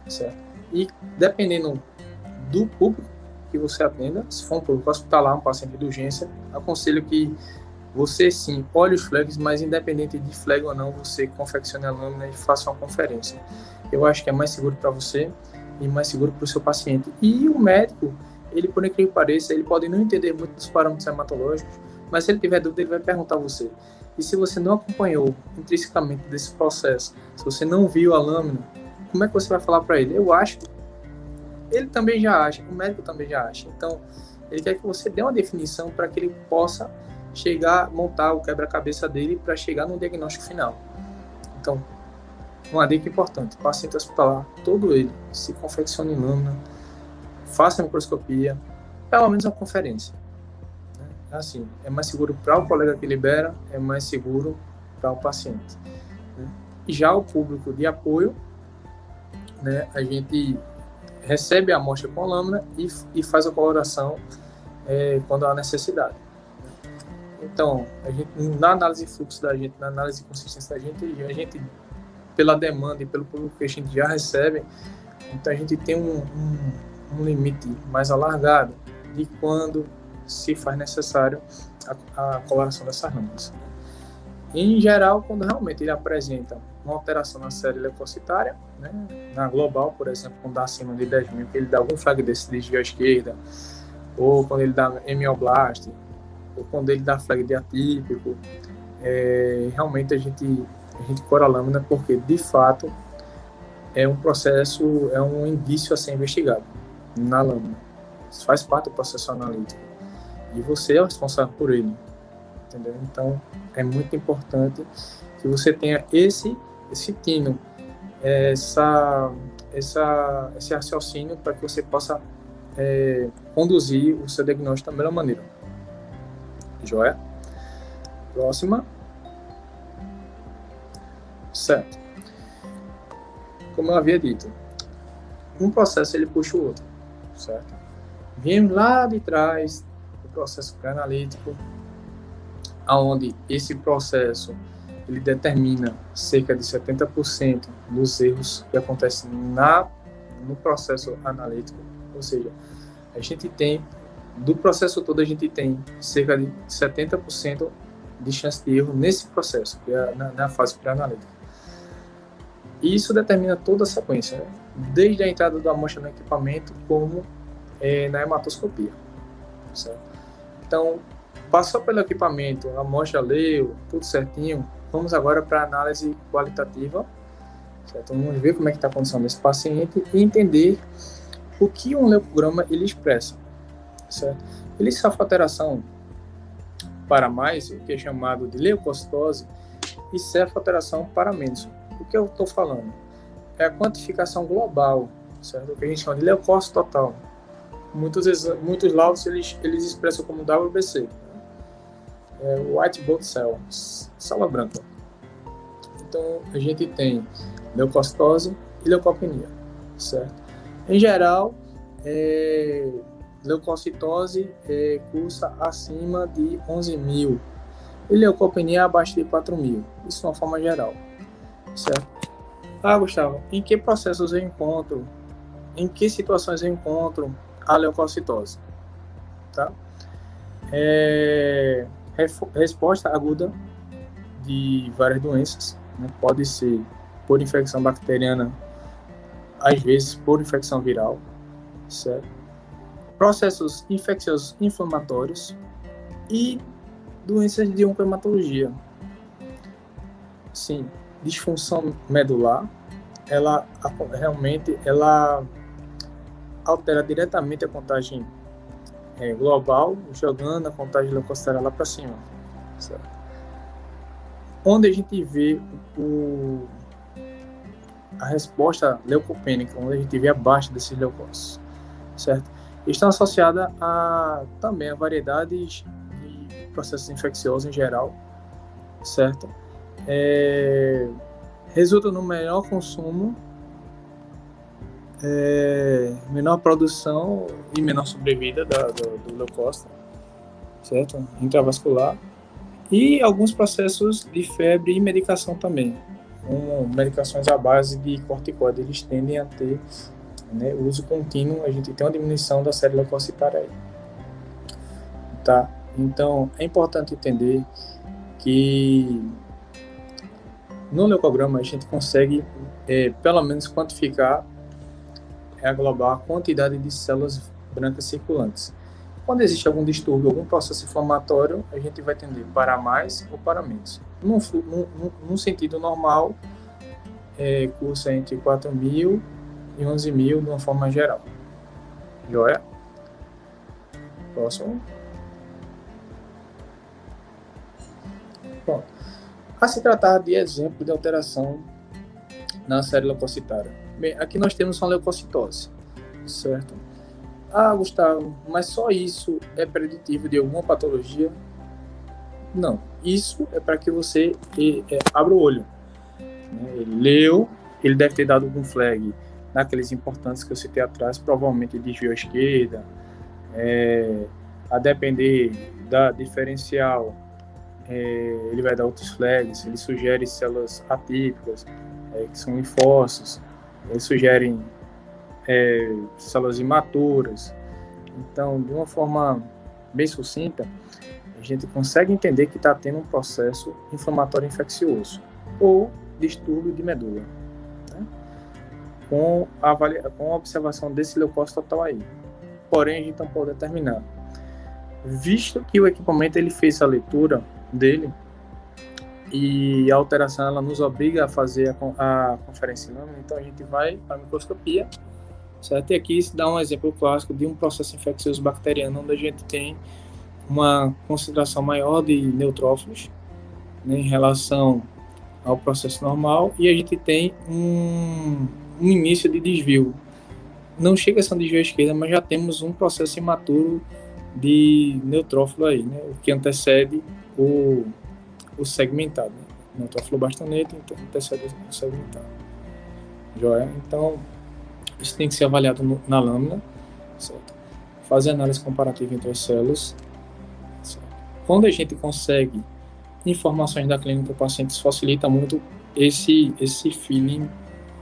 certo? E dependendo do público que você atenda, se for um público hospitalar, um paciente de urgência, aconselho que você sim olhe os flags, mas independente de flag ou não, você confeccione a lâmina e faça uma conferência. Eu acho que é mais seguro para você e mais seguro para o seu paciente. E o médico, ele, por incrível que pareça, ele pode não entender muito dos parâmetros hematológicos, mas se ele tiver dúvida, ele vai perguntar a você. E se você não acompanhou intrinsecamente desse processo, se você não viu a lâmina, como é que você vai falar para ele? Eu acho, ele também já acha, o médico também já acha. Então, ele quer que você dê uma definição para que ele possa chegar, montar o quebra-cabeça dele para chegar no diagnóstico final. Então, uma dica importante: paciente hospitalar, todo ele, se confeccione lâmina, faça microscopia, pelo menos uma conferência. É assim, é mais seguro para o colega que libera, é mais seguro para o paciente. Né? Já o público de apoio, né, a gente recebe a amostra com a lâmina e, e faz a coloração é, quando há necessidade. Então, a gente, na análise de fluxo da gente, na análise de consistência da gente, a gente, pela demanda e pelo público que a gente já recebe, então a gente tem um, um, um limite mais alargado de quando se faz necessário a, a coloração dessas lâminas. Em geral, quando realmente ele apresenta uma alteração na série leucocitária, né, na global, por exemplo, quando dá acima de 10 mil, ele dá algum flag desse desvio à esquerda, ou quando ele dá hemioblast, ou quando ele dá flag de atípico, é, realmente a gente, a gente cora a lâmina porque, de fato, é um processo, é um indício a ser investigado na lâmina. Isso faz parte do processo analítico e você é o responsável por ele, entendeu? Então é muito importante que você tenha esse esse tino, essa essa esse raciocínio para que você possa é, conduzir o seu diagnóstico da melhor maneira. Joia? Próxima. Certo. Como eu havia dito, um processo ele puxa o outro, certo? Viemos lá de trás do processo pré-analítico, aonde esse processo ele determina cerca de 70% dos erros que acontecem na no processo analítico, ou seja, a gente tem do processo todo a gente tem cerca de 70% de chance de erro nesse processo, que é na, na fase pré-analítica. E isso determina toda a sequência, né? desde a entrada da amostra no equipamento como é, na hematoscopia. Certo? Então, passou pelo equipamento, a amostra leu, tudo certinho, vamos agora para a análise qualitativa, certo? Vamos ver como é que está a condição desse paciente e entender o que um leucograma ele expressa, certo? Ele sofre alteração para mais, o que é chamado de leucocitose, e cefoalteração para menos. O que eu estou falando? É a quantificação global, certo? O que a gente chama de leucócito total. Muitos, muitos laudos eles, eles expressam como WBC, né? é White Blood Cell, célula branca. Então, a gente tem leucocitose e leucopenia, certo? Em geral, é, leucocitose é, cursa acima de 11 mil e leucopenia abaixo de 4 mil. Isso de uma forma geral, certo? Ah, Gustavo, em que processos eu encontro, em que situações eu encontro a leucocitose? Tá? É, resposta aguda de várias doenças, né? pode ser por infecção bacteriana, às vezes por infecção viral, certo? processos infecciosos inflamatórios e doenças de oncohematologia. Sim, disfunção medular, ela realmente ela altera diretamente a contagem é, global, jogando a contagem leucocitária lá para cima. Certo? Onde a gente vê o, a resposta leucopênica, onde a gente vê abaixo desses leucócitos, certo? estão associadas a também a variedades de processos infecciosos em geral, certo? É, resulta no menor consumo, é, menor produção e menor sobrevida da, do, do leucócito, certo? Intravascular e alguns processos de febre e medicação também. Medicações à base de corticoide, eles tendem a ter né, uso contínuo, a gente tem uma diminuição da célula aí. Tá? Então, é importante entender que no leucograma a gente consegue, é, pelo menos, quantificar, é, aglobar a quantidade de células brancas circulantes. Quando existe algum distúrbio, algum processo inflamatório, a gente vai tender para mais ou para menos. Num, num, num sentido normal, é, cursa entre 4 mil e 11 mil de uma forma geral. Joia? Próximo. Pronto. A se tratar de exemplo de alteração na série leucocitária. Bem, aqui nós temos uma leucocitose, certo? Ah, Gustavo, mas só isso é preditivo de alguma patologia? Não. Isso é para que você é, abra o olho. Né? Ele leu, ele deve ter dado algum flag naqueles importantes que eu citei atrás, provavelmente desviou à esquerda, é, a depender da diferencial, é, ele vai dar outros flags, ele sugere células atípicas, é, que são linfócitos, ele sugere é, células imaturas. Então, de uma forma bem sucinta, a gente consegue entender que está tendo um processo inflamatório infeccioso ou distúrbio de medula com a, com a observação desse leucócito total aí. Porém, a gente não pode determinar. Visto que o equipamento ele fez a leitura dele e a alteração ela nos obriga a fazer a, a conferência lâmina, então a gente vai para a microscopia, certo? E aqui se dá um exemplo clássico de um processo infeccioso bacteriano onde a gente tem uma concentração maior de neutrófilos né, em relação ao processo normal e a gente tem um, um início de desvio. Não chega a ser um desvio à esquerda, mas já temos um processo imaturo de neutrófilo aí, né? o que antecede o, o segmentado. neutrófilo bastonete e tecido segmentar. Joia? Então, isso tem que ser avaliado no, na lâmina, certo? Fazer análise comparativa entre as células. Certo? Quando a gente consegue informações da clínica do paciente, isso facilita muito esse, esse feeling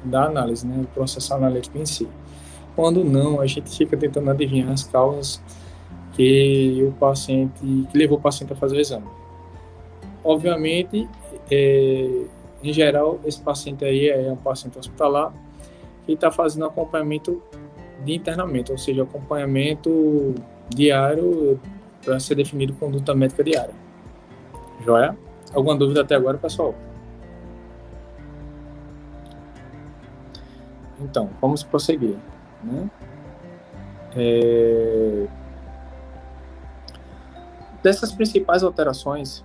da análise, né? o processo analítico em si. Quando não, a gente fica tentando adivinhar as causas que o paciente, que levou o paciente a fazer o exame. Obviamente, é, em geral, esse paciente aí é um paciente hospitalar que está fazendo acompanhamento de internamento, ou seja, acompanhamento diário para ser definido conduta médica diária. Joia? Alguma dúvida até agora, pessoal? Então, vamos prosseguir. Né? É... Dessas principais alterações,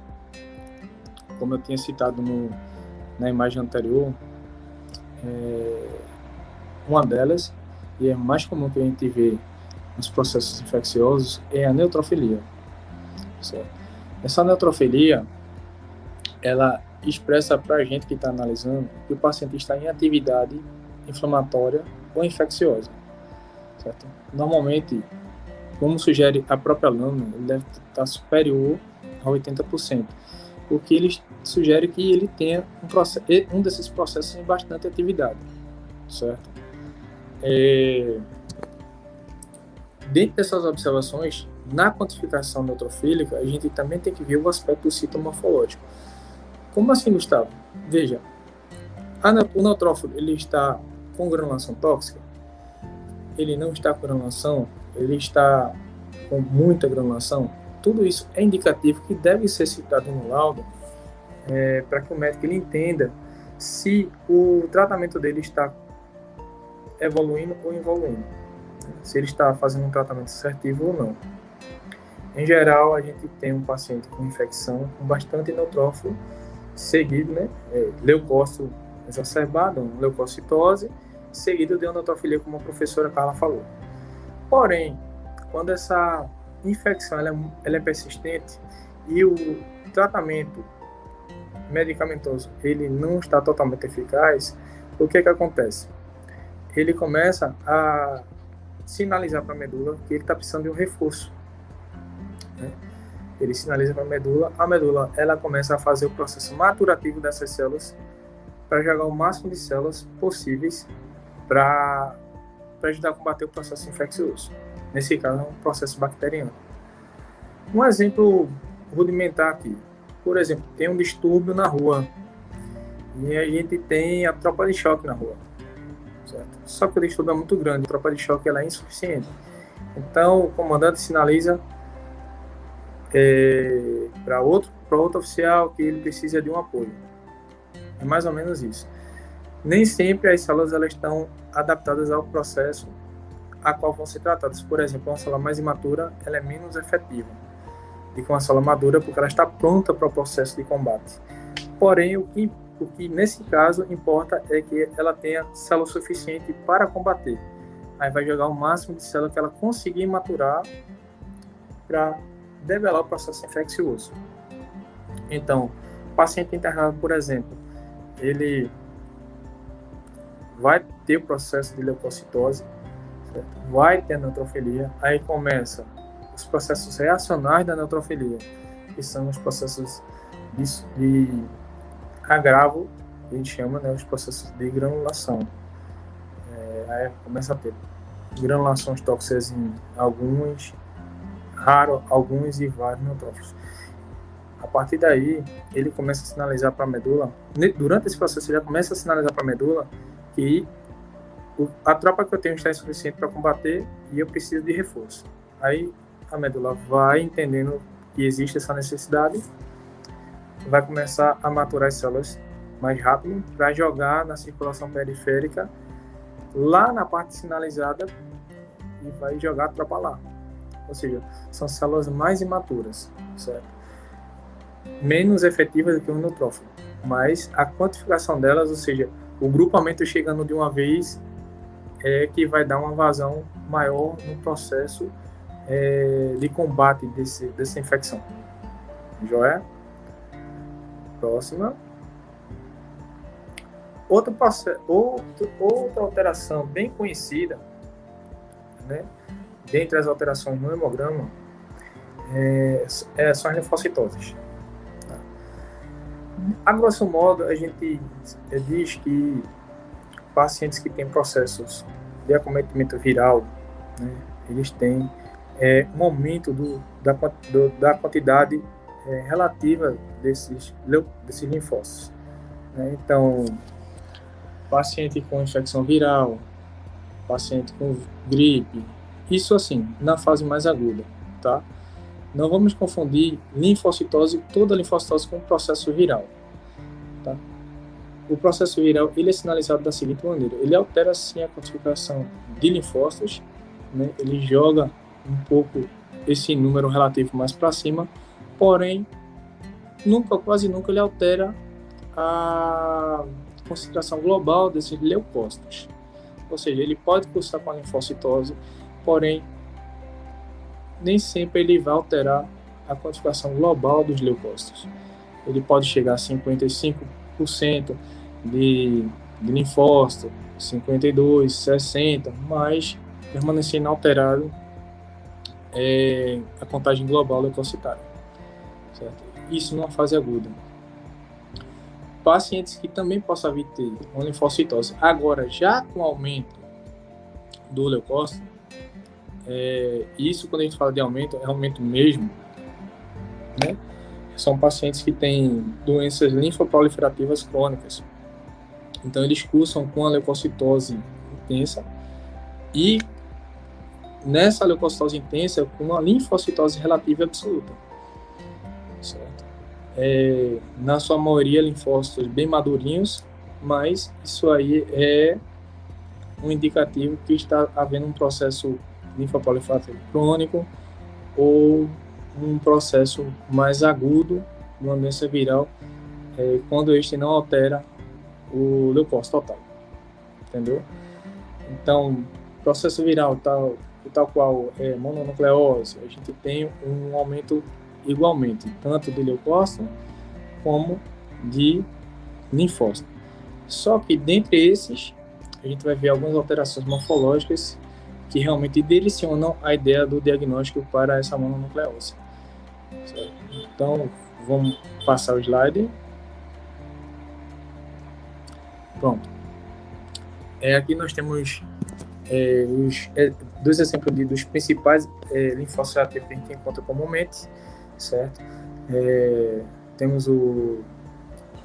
como eu tinha citado no, na imagem anterior, é, uma delas, e é mais comum que a gente vê nos processos infecciosos, é a neutrofilia. Certo? Essa neutrofilia, ela expressa para a gente que está analisando que o paciente está em atividade inflamatória ou infecciosa. Certo? Normalmente, como sugere a própria lâmina, ele deve estar superior a 80% o que ele sugere que ele tenha um, um desses processos em bastante atividade, certo? É, dentro dessas observações, na quantificação neutrofílica, a gente também tem que ver o aspecto citomorfológico. Como assim, Gustavo? Veja, a, o neutrófilo ele está com granulação tóxica? Ele não está com granulação? Ele está com muita granulação? tudo isso é indicativo que deve ser citado no laudo é, para que o médico ele entenda se o tratamento dele está evoluindo ou evoluindo, se ele está fazendo um tratamento assertivo ou não. Em geral, a gente tem um paciente com infecção com bastante neutrófilo, seguido, né, é, leucócito exacerbado, leucocitose, seguido de neutrofilia, como a professora Carla falou. Porém, quando essa infecção ela é, ela é persistente e o tratamento medicamentoso ele não está totalmente eficaz, o que é que acontece? Ele começa a sinalizar para a medula que ele está precisando de um reforço. Né? Ele sinaliza para a medula, a medula ela começa a fazer o processo maturativo dessas células para jogar o máximo de células possíveis para ajudar a combater o processo infeccioso. Nesse caso, é um processo bacteriano. Um exemplo rudimentar aqui. Por exemplo, tem um distúrbio na rua e a gente tem a tropa de choque na rua. Só que o distúrbio é muito grande, a tropa de choque ela é insuficiente. Então, o comandante sinaliza é, para outro, outro oficial que ele precisa de um apoio. É mais ou menos isso. Nem sempre as células elas estão adaptadas ao processo a qual vão ser tratadas. Por exemplo, uma célula mais imatura, ela é menos efetiva do que uma célula madura, porque ela está pronta para o processo de combate. Porém, o que, o que nesse caso importa é que ela tenha célula suficiente para combater. Aí vai jogar o máximo de célula que ela conseguir maturar para develar o processo infeccioso. Então, paciente internado, por exemplo, ele vai ter o processo de leucocitose, certo? vai ter neutrofilia, aí começa os processos reacionais da neutrofilia, que são os processos de, de agravo, a gente chama né, os processos de granulação. É, aí começa a ter granulações tóxicas em alguns, raro alguns e vários neutrófilos. A partir daí, ele começa a sinalizar para a medula, durante esse processo, ele já começa a sinalizar para a medula que a tropa que eu tenho está insuficiente para combater e eu preciso de reforço. Aí a medula vai entendendo que existe essa necessidade, vai começar a maturar as células mais rápido para jogar na circulação periférica lá na parte sinalizada e vai jogar a tropa lá. Ou seja, são células mais imaturas, certo? Menos efetivas do que o neutrófilo, mas a quantificação delas, ou seja, o grupamento chegando de uma vez é que vai dar uma vazão maior no processo é, de combate desse, dessa infecção. Joia? Próxima. Outro, outro, outra alteração bem conhecida, né, dentre as alterações no hemograma, é, é, são as linfocitoses. Tá? A grosso modo, a gente diz que pacientes que têm processos de acometimento viral, né, eles têm é, um aumento do, da, do, da quantidade é, relativa desses, desses linfócitos. Né? Então, paciente com infecção viral, paciente com gripe, isso assim, na fase mais aguda, tá? Não vamos confundir linfocitose, toda linfocitose com processo viral, tá? O processo viral, ele é sinalizado da seguinte maneira, ele altera sim a quantificação de linfócitos, né? Ele joga um pouco esse número relativo mais para cima, porém, nunca, quase nunca ele altera a concentração global desses leucócitos. Ou seja, ele pode cursar com a linfocitose, porém, nem sempre ele vai alterar a quantificação global dos leucócitos. Ele pode chegar a 55% de, de linfócito, 52%, 60%, mas permanecer inalterado é, a contagem global leucocitária. Certo? Isso numa fase aguda. Pacientes que também possam vir ter uma linfocitose, agora já com aumento do leucócito, é, isso quando a gente fala de aumento, é aumento mesmo, né? São pacientes que têm doenças linfoproliferativas crônicas. Então eles cursam com a leucocitose intensa e nessa leucocitose intensa com uma linfocitose relativa absoluta. Certo? É, na sua maioria, linfócitos bem madurinhos, mas isso aí é um indicativo que está havendo um processo linfoproliferativo crônico ou um processo mais agudo de uma doença viral, é, quando este não altera o leucócito total. Entendeu? Então, processo viral tal tal qual é, mononucleose, a gente tem um aumento igualmente, tanto de leucócito como de linfócito. Só que dentre esses, a gente vai ver algumas alterações morfológicas que realmente direcionam a ideia do diagnóstico para essa mononucleose. Então, vamos passar o slide. Pronto. É, aqui nós temos é, os, é, dois exemplos de, dos principais é, linfócitos ativos que a gente encontra comumente, certo? É, temos o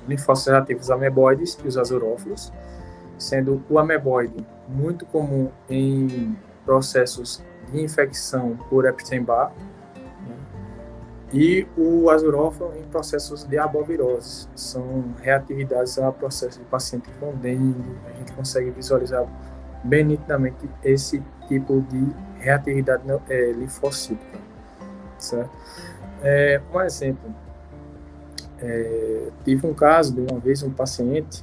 linfócitos ativos ameboides e os azurófilos, sendo o ameboide muito comum em processos de infecção por Epstein-Barr né? e o azurófilo em processos de arbovirose. São reatividades a processos de paciente com dengue, a gente consegue visualizar bem nitidamente esse tipo de reatividade é, linfocítica, certo? É, um exemplo, é, tive um caso de uma vez um paciente,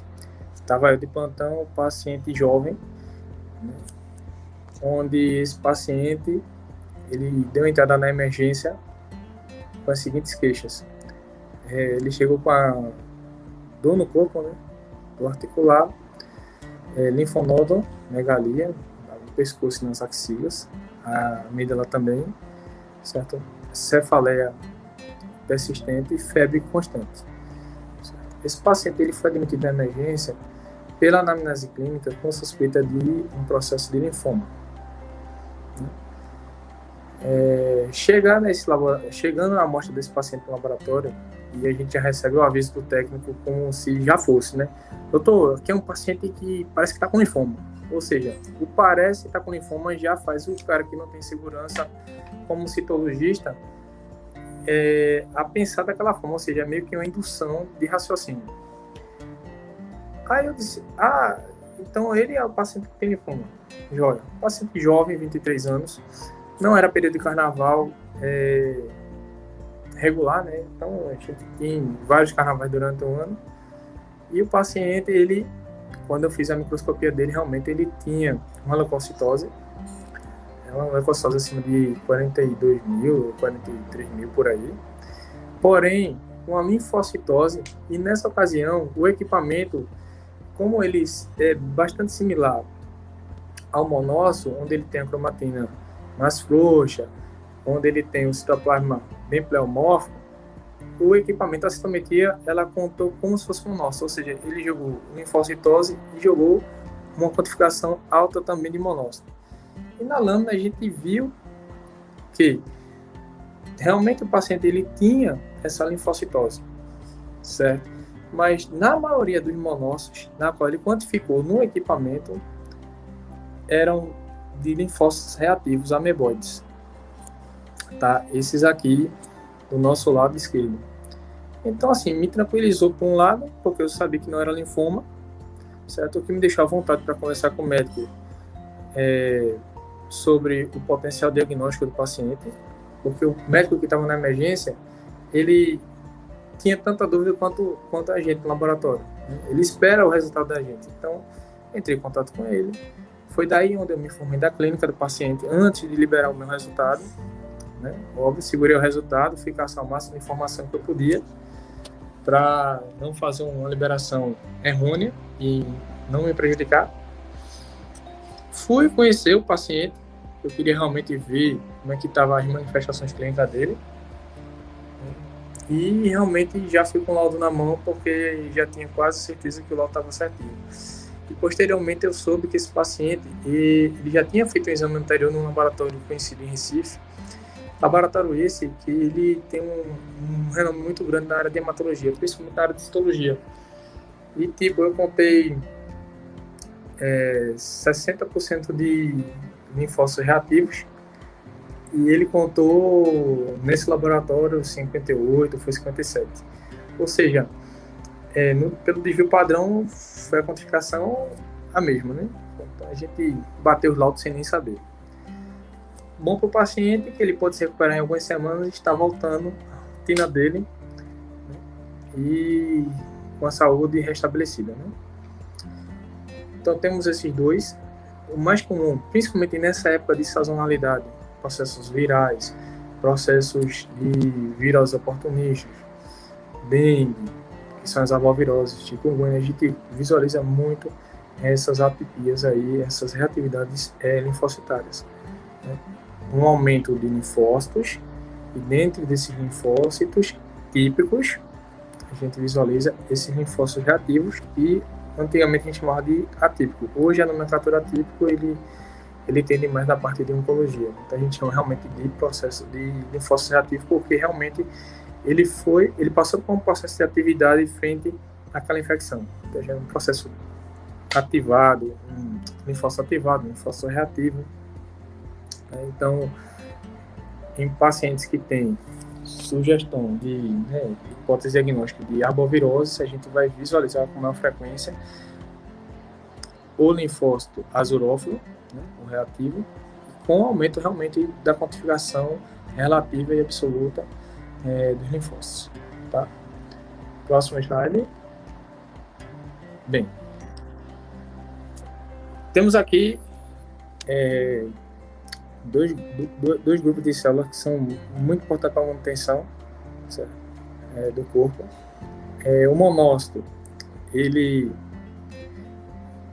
estava eu de plantão, um paciente jovem, né, onde esse paciente ele deu entrada na emergência com as seguintes queixas. É, ele chegou com a dor no corpo, né, do articular, é, linfonodo, megalia, no pescoço e nas axilas, a amígdala também, certo? Cefaleia persistente e febre constante. Esse paciente ele foi admitido na emergência pela anamnese clínica com suspeita de um processo de linfoma. Né? É, chegar nesse chegando a amostra desse paciente no laboratório, e a gente já recebe o aviso do técnico como se já fosse, né? Doutor, aqui é um paciente que parece que está com linfoma. Ou seja, o parece estar tá com linfoma já faz o cara que não tem segurança como citologista é, a pensar daquela forma, ou seja, é meio que uma indução de raciocínio. Aí eu disse, ah, então ele é o paciente que tem linfoma. Joia. Paciente jovem, 23 anos, não era período de carnaval, é, regular, né? Então a gente tem vários carnavais durante o ano. E o paciente, ele, quando eu fiz a microscopia dele, realmente ele tinha uma leucocitose, uma leucocitose acima de 42 mil, 43 mil por aí. Porém, uma linfocitose, e nessa ocasião o equipamento como ele é bastante similar ao monócito, onde ele tem a cromatina mais frouxa, onde ele tem o citoplasma bem pleomórfico, o equipamento, a citometria, ela contou como se fosse um monócito, ou seja, ele jogou linfocitose e jogou uma quantificação alta também de monócito. E na lâmina a gente viu que realmente o paciente ele tinha essa linfocitose, certo? Mas na maioria dos monócitos, na qual ele quantificou no equipamento, eram de linfócitos reativos ameboides. Tá? Esses aqui do nosso lado esquerdo. Então, assim, me tranquilizou por um lado, porque eu sabia que não era linfoma, certo? O que me deixou à vontade para conversar com o médico é, sobre o potencial diagnóstico do paciente, porque o médico que estava na emergência, ele tinha tanta dúvida quanto, quanto a gente no laboratório. Né? Ele espera o resultado da gente. Então, entrei em contato com ele. Foi daí onde eu me informei da clínica do paciente, antes de liberar o meu resultado. Né? Óbvio, segurei o resultado, fui caçar o máximo de informação que eu podia para não fazer uma liberação errônea e não me prejudicar. Fui conhecer o paciente, eu queria realmente ver como é que estavam as manifestações clínicas dele. E realmente já fui com o laudo na mão porque já tinha quase certeza que o laudo estava certinho. E posteriormente eu soube que esse paciente ele já tinha feito um exame anterior num laboratório conhecido em Recife. Laboratório esse que ele tem um, um renome muito grande na área de hematologia, principalmente na área de histologia. E tipo, eu contei é, 60% de linfócitos reativos e ele contou nesse laboratório 58, foi 57. Ou seja, é, no, pelo desvio padrão, foi a quantificação a mesma, né? Então, a gente bateu os laudos sem nem saber. Bom para o paciente, que ele pode se recuperar em algumas semanas e está voltando a rotina dele né? e com a saúde restabelecida, né? Então temos esses dois. O mais comum, principalmente nessa época de sazonalidade, processos virais, processos de vírus oportunistas, dengue, que são as arboviroses, chikungunya, a gente visualiza muito essas atipias aí, essas reatividades é, linfocitárias. Né? Um aumento de linfócitos, e dentro desses linfócitos típicos, a gente visualiza esses linfócitos reativos e antigamente a gente chamava de atípico. Hoje a nomenclatura atípico ele ele tende mais na parte de oncologia. Então a gente chama realmente de processo de linfócito reativo, porque realmente ele foi, ele passou por um processo de atividade frente àquela infecção. Então já é um processo ativado, um linfócito ativado, um linfócito reativo. Então, em pacientes que têm sugestão de né, hipótese diagnóstica de arbovirose, a gente vai visualizar com maior frequência o linfócito azurófilo, né, o reativo, com aumento realmente da quantificação relativa e absoluta é, dos linfócitos. Tá? Próximo slide. Bem, temos aqui é, dois, dois, grupos de células que são muito importantes para a manutenção é, do corpo. É, o monócito, ele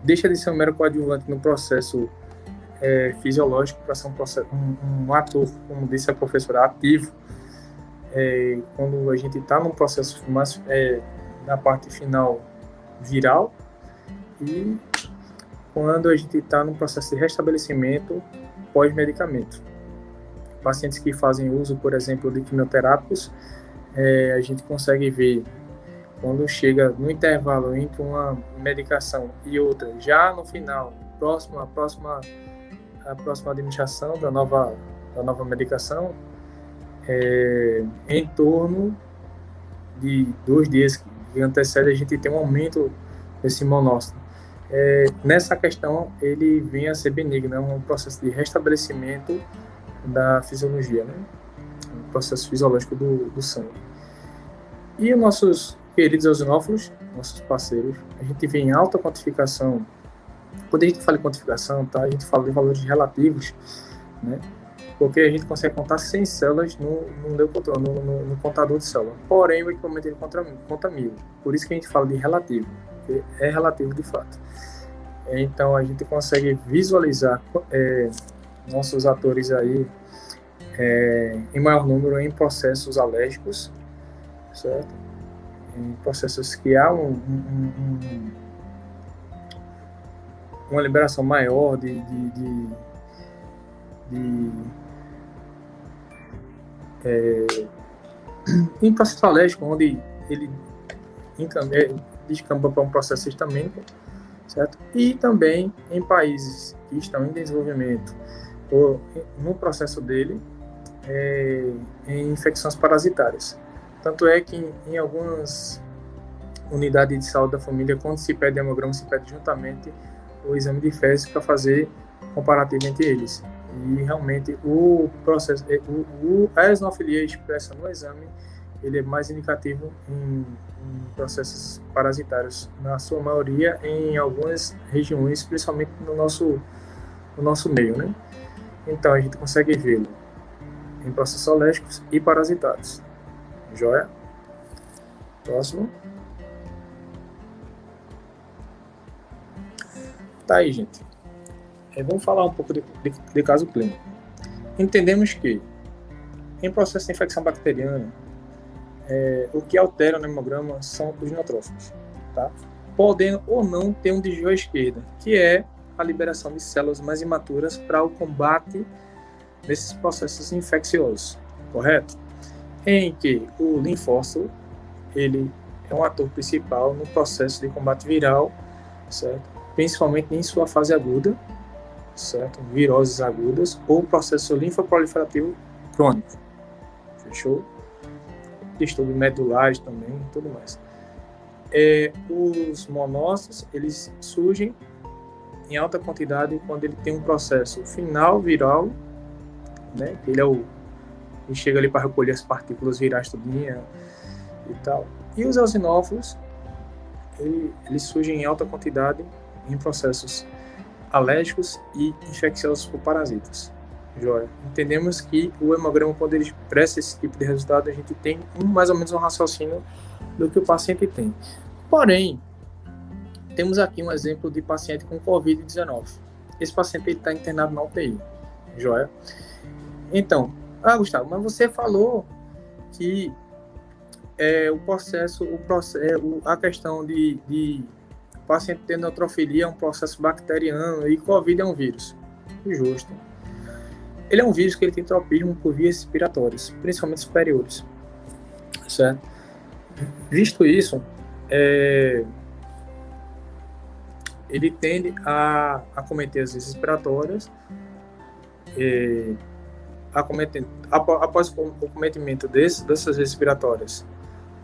deixa de ser um mero coadjuvante no processo é, fisiológico para ser um, processo, um, um, ator, como disse a professora, ativo. É, quando a gente está num processo mais é, na parte final viral e quando a gente está num processo de restabelecimento pós-medicamento. Pacientes que fazem uso, por exemplo, de quimioterápicos, é, a gente consegue ver quando chega no intervalo entre uma medicação e outra, já no final, próximo, a próxima, a próxima administração da nova, da nova medicação, é, em torno de dois dias que antecede, a gente tem um aumento desse monócito. É, nessa questão, ele vem a ser benigno, é um processo de restabelecimento da fisiologia, né? um processo fisiológico do, do sangue. E os nossos queridos eosinófilos, nossos parceiros, a gente vê em alta quantificação. Quando a gente fala em quantificação, tá? a gente fala de valores relativos, né? porque a gente consegue contar 100 células no, no, no, no contador de células. Porém, o equipamento ele conta, conta mil. Por isso que a gente fala de relativo. Porque é relativo de fato. Então a gente consegue visualizar é, nossos atores aí é, em maior número em processos alérgicos, certo? Em processos que há um, um, um, uma liberação maior de, de, de, de é, em processo alérgico, onde ele descamba para um processo histamínico, certo? E também em países que estão em desenvolvimento ou no processo dele é, em infecções parasitárias. Tanto é que em, em algumas unidades de saúde da família, quando se pede hemograma, se pede juntamente o exame de fezes para fazer comparativo entre eles. E realmente o processo, é, o, o, a esnofilia expressa no exame, ele é mais indicativo em, em, processos parasitários, na sua maioria em algumas regiões, principalmente no nosso, no nosso meio, né? Então a gente consegue vê-lo em processos alérgicos e parasitários. Joia? Próximo. Tá aí, gente. É, vamos falar um pouco de, de, de caso clínico. Entendemos que, em processo de infecção bacteriana, é, o que altera no hemograma são os neutrófilos, tá? podendo ou não ter um desvio à esquerda, que é a liberação de células mais imaturas para o combate desses processos infecciosos, correto? Em que o linfócito ele é um ator principal no processo de combate viral, certo? Principalmente em sua fase aguda, certo? Viroses agudas ou processo linfoproliferativo crônico. Fechou? Distúrbios medulares também, tudo mais. É, os monócitos, eles surgem em alta quantidade quando ele tem um processo final viral, né? Ele é o ele chega ali para recolher as partículas virais tudinha e tal. E os eosinófilos, ele, eles surgem em alta quantidade em processos alérgicos e infecciosos por parasitas. Entendemos que o hemograma, quando ele presta esse tipo de resultado, a gente tem um, mais ou menos um raciocínio do que o paciente tem. Porém, temos aqui um exemplo de paciente com Covid-19. Esse paciente está internado na UTI. Joia? Então, ah, Gustavo, mas você falou que é, o processo, o processo, a questão de, de paciente tendo neutrofilia é um processo bacteriano e Covid é um vírus. Justo. Ele é um vírus que ele tem tropismo por vias respiratórias, principalmente superiores. Certo? Visto isso, é, ele tende a acometer as vias respiratórias. É, após o cometimento desse, dessas respiratórias,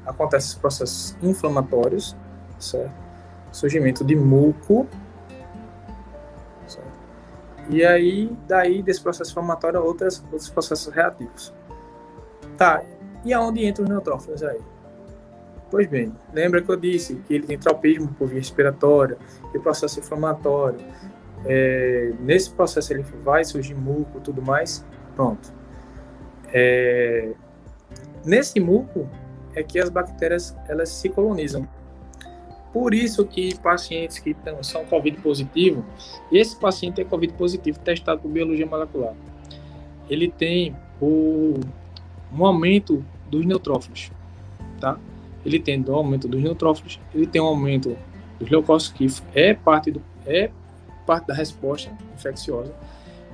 acontecem os processos inflamatórios, certo? Surgimento de muco? E aí, daí, desse processo inflamatório, outras, outros processos reativos. Tá, e aonde entram os neutrófilos aí? Pois bem, lembra que eu disse que ele tem tropismo por via respiratória e processo inflamatório. É, nesse processo ele vai surgir muco tudo mais. Pronto. É, nesse muco é que as bactérias elas se colonizam. Por isso que pacientes que são COVID positivo, esse paciente é COVID positivo testado por biologia molecular, ele tem o, um aumento dos neutrófilos, tá? ele tem o aumento dos neutrófilos, ele tem um aumento dos leucócitos, que é parte, do, é parte da resposta infecciosa,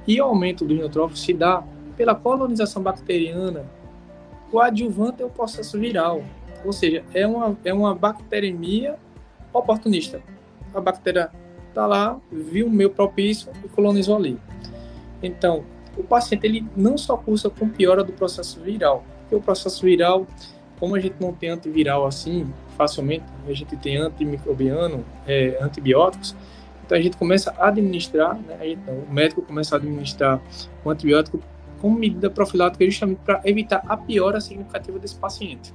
e o aumento dos neutrófilos se dá pela colonização bacteriana coadjuvante ao processo viral, ou seja, é uma, é uma bacteremia oportunista. A bactéria está lá, viu o meio propício e colonizou ali. Então, o paciente ele não só cursa com piora do processo viral, porque o processo viral como a gente não tem antiviral assim facilmente, a gente tem antimicrobiano, é, antibióticos, então a gente começa a administrar, né, gente, o médico começa a administrar o antibiótico como medida profilática justamente para evitar a piora significativa desse paciente.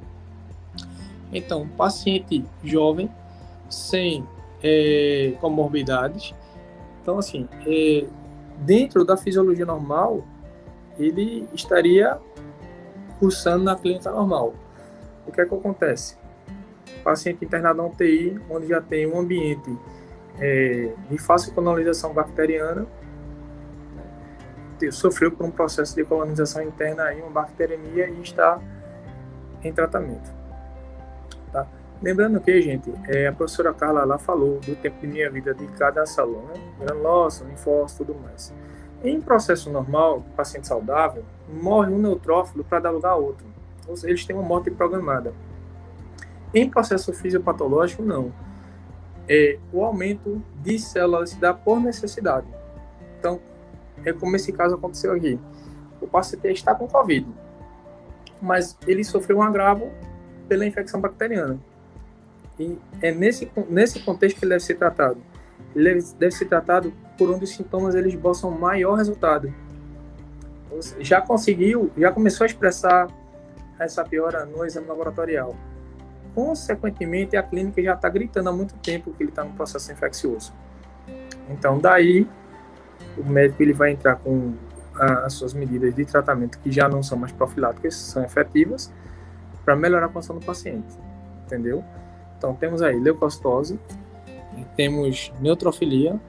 Então, paciente jovem, sem é, comorbidades, então assim, é, dentro da fisiologia normal, ele estaria cursando na clínica normal o que é que acontece? paciente internado na UTI, onde já tem um ambiente é, de fácil colonização bacteriana, sofreu por um processo de colonização interna, aí, uma bacteremia, e está em tratamento. Lembrando que, gente, é, a professora Carla lá falou do tempo de minha vida de cada salão, né? Granulose, linfócito tudo mais. Em processo normal, paciente saudável, morre um neutrófilo para dar lugar a outro. Ou seja, eles têm uma morte programada. Em processo fisiopatológico, não. É o aumento de células se dá por necessidade. Então, é como esse caso aconteceu aqui. O paciente está com Covid, mas ele sofreu um agravo pela infecção bacteriana. E é nesse, nesse contexto que ele deve ser tratado. Ele deve, deve ser tratado por onde os sintomas eles possam maior resultado. Já conseguiu, já começou a expressar essa piora no exame laboratorial. Consequentemente, a clínica já está gritando há muito tempo que ele está no processo infeccioso. Então, daí, o médico ele vai entrar com as suas medidas de tratamento que já não são mais profiláticas, são efetivas, para melhorar a condição do paciente. Entendeu? Então, temos aí leucocitose, temos neutrofilia,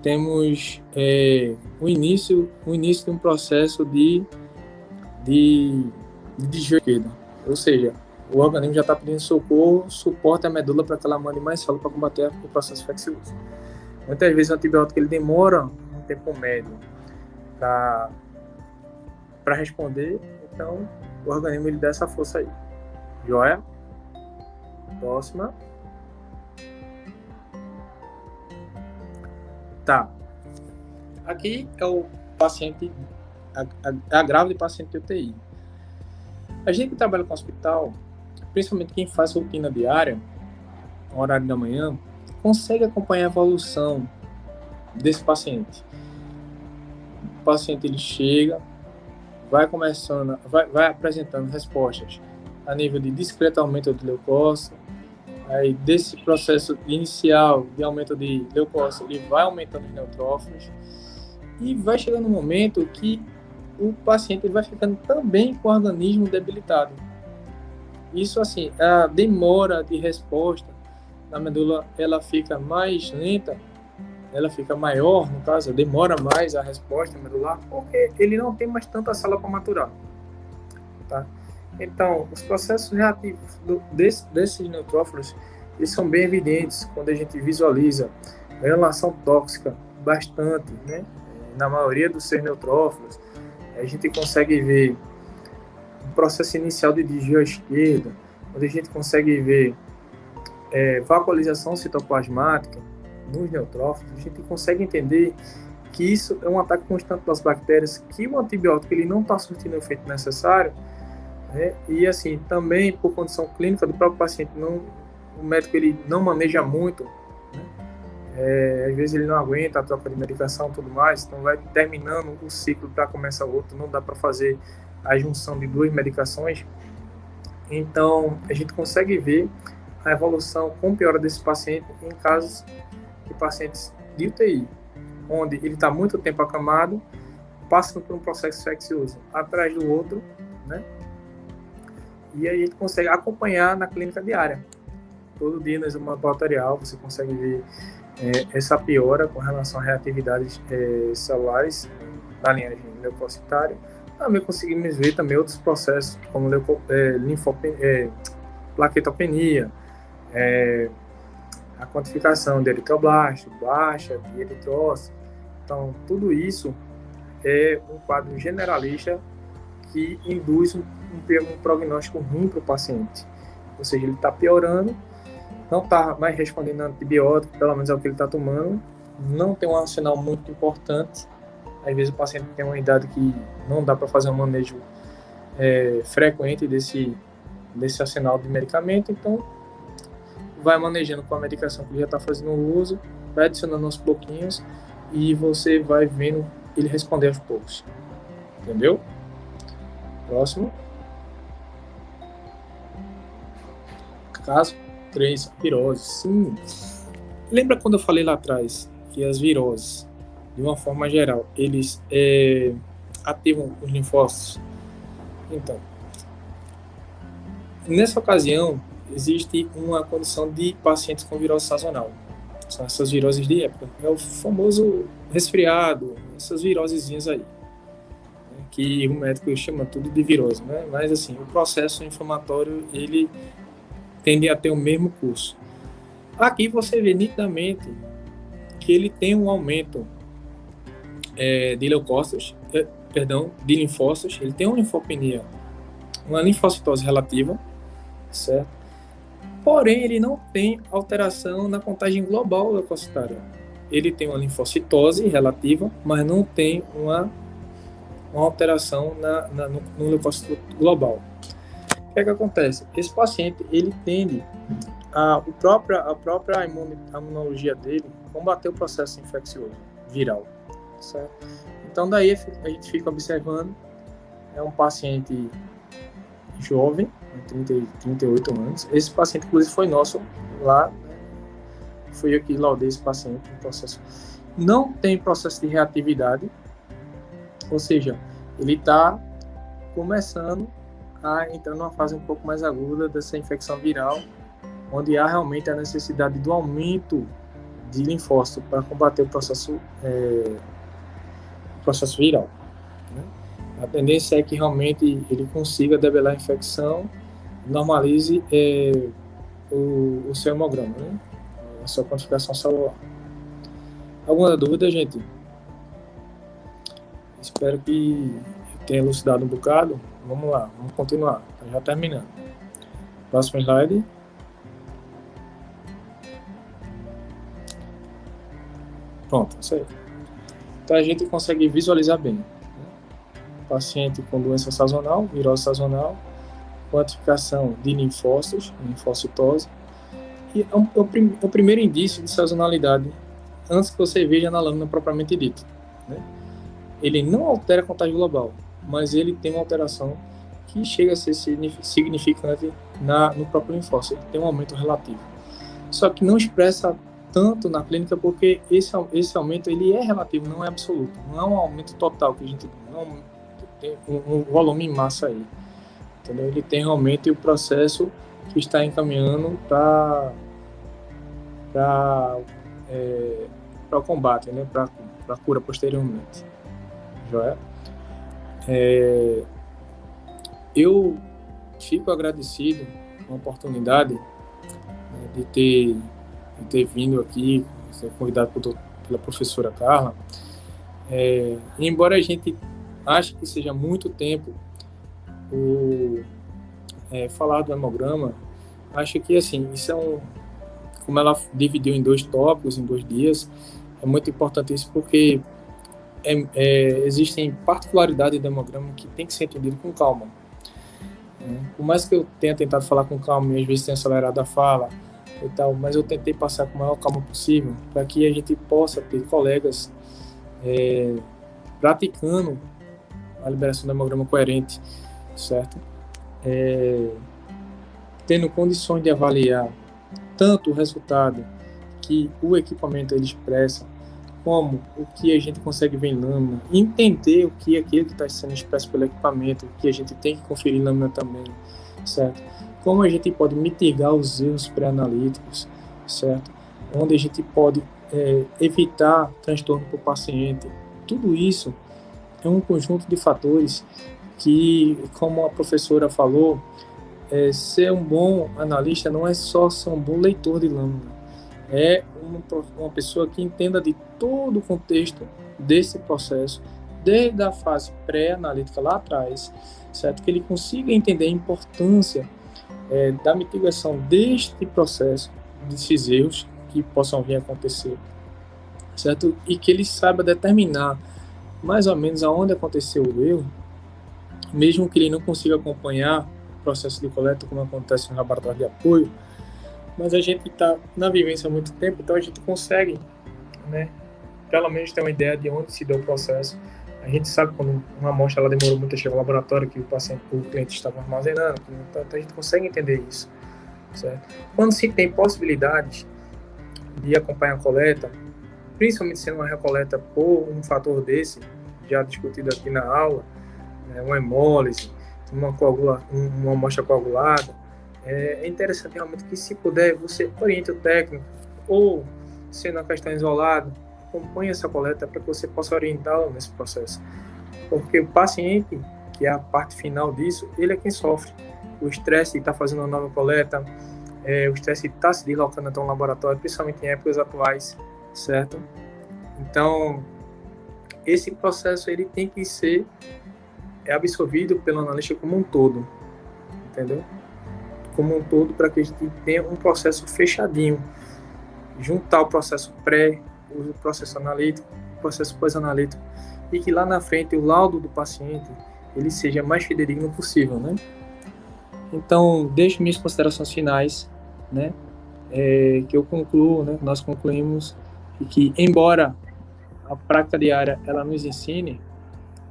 temos é, o início o início de um processo de de, de desvio ou seja, o organismo já está pedindo socorro, suporte à medula para que ela mande mais solo para combater o processo infeccioso. Muitas vezes o antibiótico ele demora um tempo médio para responder, então o organismo ele dá essa força aí. Joia? Próxima. Tá. Aqui é o paciente, a, a, a paciente de UTI. A gente que trabalha com hospital, principalmente quem faz rotina diária, no horário da manhã, consegue acompanhar a evolução desse paciente. O paciente ele chega, vai começando, vai, vai apresentando respostas a nível de discreto aumento de leucócito, aí desse processo inicial de aumento de leucócito, ele vai aumentando os neutrófilos e vai chegando um momento que o paciente vai ficando também com o organismo debilitado. Isso assim, a demora de resposta na medula ela fica mais lenta, ela fica maior, no caso, demora mais a resposta medular, porque ele não tem mais tanta sala para maturar. Tá? Então, os processos reativos do, desse, desses neutrófilos eles são bem evidentes quando a gente visualiza relação tóxica bastante, né? na maioria dos seus neutrófilos, a gente consegue ver o processo inicial de desvio à esquerda, onde a gente consegue ver é, citoplasmática nos neutrófilos, a gente consegue entender que isso é um ataque constante das bactérias, que o antibiótico ele não está surtindo o efeito necessário, né? e assim, também por condição clínica do próprio paciente, não, o médico ele não maneja muito, né? é, às vezes ele não aguenta a troca de medicação tudo mais, então vai terminando o ciclo para começar outro, não dá para fazer a junção de duas medicações, então a gente consegue ver a evolução com piora desse paciente em casos de pacientes de UTI, onde ele está muito tempo acamado, passando por um processo infeccioso atrás do outro, né? E aí a gente consegue acompanhar na clínica diária. Todo dia no exame laboratorial você consegue ver é, essa piora com relação a reatividades é, celulares da linhagem leucocitária. Também conseguimos ver também outros processos como leuco, é, linfopenia, é, plaquetopenia, é, a quantificação de eritroblasto, baixa de eritrócito. Então, tudo isso é um quadro generalista que induz um, um prognóstico ruim para o paciente. Ou seja, ele está piorando, não está mais respondendo antibiótico, pelo menos é o que ele está tomando, não tem um arsenal muito importante. Às vezes o paciente tem uma idade que não dá para fazer um manejo é, frequente desse, desse arsenal de medicamento, então vai manejando com a medicação que já está fazendo uso, vai adicionando aos pouquinhos e você vai vendo ele responder aos poucos. Entendeu? Próximo. Caso 3, virose. Sim. Lembra quando eu falei lá atrás que as viroses, de uma forma geral, eles é, ativam os linfócitos? Então, nessa ocasião, existe uma condição de pacientes com virose sazonal. São essas viroses de época. É o famoso resfriado, essas virosezinhas aí. Que o médico chama tudo de virose, né? Mas, assim, o processo inflamatório, ele tende a ter o mesmo curso. Aqui você vê nitidamente que ele tem um aumento é, de leucócitos, é, perdão, de linfócitos, ele tem uma linfopenia, uma linfocitose relativa, certo? Porém, ele não tem alteração na contagem global leucocitária. Ele tem uma linfocitose relativa, mas não tem uma, uma alteração na, na no, no leucócito global. O que, é que acontece? Esse paciente, ele tende a, o própria, a própria imunologia dele combater o processo infeccioso viral, certo? Então daí a gente fica observando, é um paciente jovem, 30, 38 anos. Esse paciente, inclusive, foi nosso lá. Né? Fui eu que laudei esse paciente no processo. Não tem processo de reatividade, ou seja, ele está começando a entrar numa fase um pouco mais aguda dessa infecção viral, onde há realmente a necessidade do aumento de linfócito para combater o processo, é, processo viral. Né? A tendência é que realmente ele consiga debelar a infecção, normalize é, o, o, seu hemograma, né? a sua quantificação celular. Alguma dúvida, gente? Espero que tenha elucidado um bocado. Vamos lá, vamos continuar. Tá já terminando. Próximo slide. Pronto, isso aí. Então a gente consegue visualizar bem. Né? Paciente com doença sazonal, virose sazonal, quantificação de linfócitos, linfocitose, e é, é, o, prim, é o, primeiro indício de sazonalidade antes que você veja na lâmina propriamente dita. Né? Ele não altera a contagem global, mas ele tem uma alteração que chega a ser significante na, no próprio linfócito, ele tem um aumento relativo. Só que não expressa tanto na clínica porque esse, esse aumento ele é relativo, não é absoluto. Não é um aumento total que a gente não tem um, um volume em massa aí. Entendeu? Ele tem realmente o processo que está encaminhando para para é, o combate, né? Para a cura posteriormente. Joia? É, eu fico agradecido com a oportunidade né, de ter de ter vindo aqui, ser convidado por, pela professora Carla. É, embora a gente ache que seja muito tempo o é, falar do hemograma, acho que assim, isso é um, como ela dividiu em dois tópicos, em dois dias, é muito importante isso porque é, é, existem particularidades do hemograma que tem que ser entendido com calma. É, por mais que eu tenha tentado falar com calma e às vezes tenha acelerado a fala, e tal, mas eu tentei passar com a maior calma possível para que a gente possa ter colegas é, praticando a liberação do hemograma coerente, certo? É, tendo condições de avaliar tanto o resultado que o equipamento ele expressa, como o que a gente consegue ver em lâmina, entender o que é aquilo que está sendo expresso pelo equipamento, o que a gente tem que conferir em lâmina também, certo? como a gente pode mitigar os erros pré-analíticos, certo? Onde a gente pode é, evitar transtorno para o paciente. Tudo isso é um conjunto de fatores que, como a professora falou, é, ser um bom analista não é só ser um bom leitor de lâmina, é uma, uma pessoa que entenda de todo o contexto desse processo, desde a fase pré-analítica lá atrás, certo? Que ele consiga entender a importância é, da mitigação deste processo, desses erros que possam vir a acontecer, certo? E que ele saiba determinar mais ou menos aonde aconteceu o erro, mesmo que ele não consiga acompanhar o processo de coleta como acontece no laboratório de apoio, mas a gente está na vivência há muito tempo, então a gente consegue, né, pelo menos ter uma ideia de onde se deu o processo a gente sabe quando uma amostra ela demorou muito a chegar ao laboratório que o paciente, o cliente estava armazenando, então a gente consegue entender isso, certo? Quando se tem possibilidades de acompanhar a coleta, principalmente sendo uma recoleta por um fator desse, já discutido aqui na aula, né, uma hemólise, uma, coagula, uma amostra coagulada, é, é interessante realmente que, se puder, você oriente o técnico, ou, sendo uma questão isolada, acompanhe essa coleta para que você possa orientá-lo nesse processo. Porque o paciente, que é a parte final disso, ele é quem sofre. O estresse de estar tá fazendo uma nova coleta, é, o estresse de estar tá se deslocando até um laboratório, principalmente em épocas atuais, certo? Então, esse processo ele tem que ser absorvido pelo analista como um todo, entendeu? Como um todo, para que a gente tenha um processo fechadinho. Juntar o processo pré, o processo analítico, o processo pós-analítico, e que lá na frente o laudo do paciente ele seja mais fidedigno possível, né? Então, deixo minhas considerações finais, né? É, que eu concluo, né? Nós concluímos que, embora a prática diária ela nos ensine,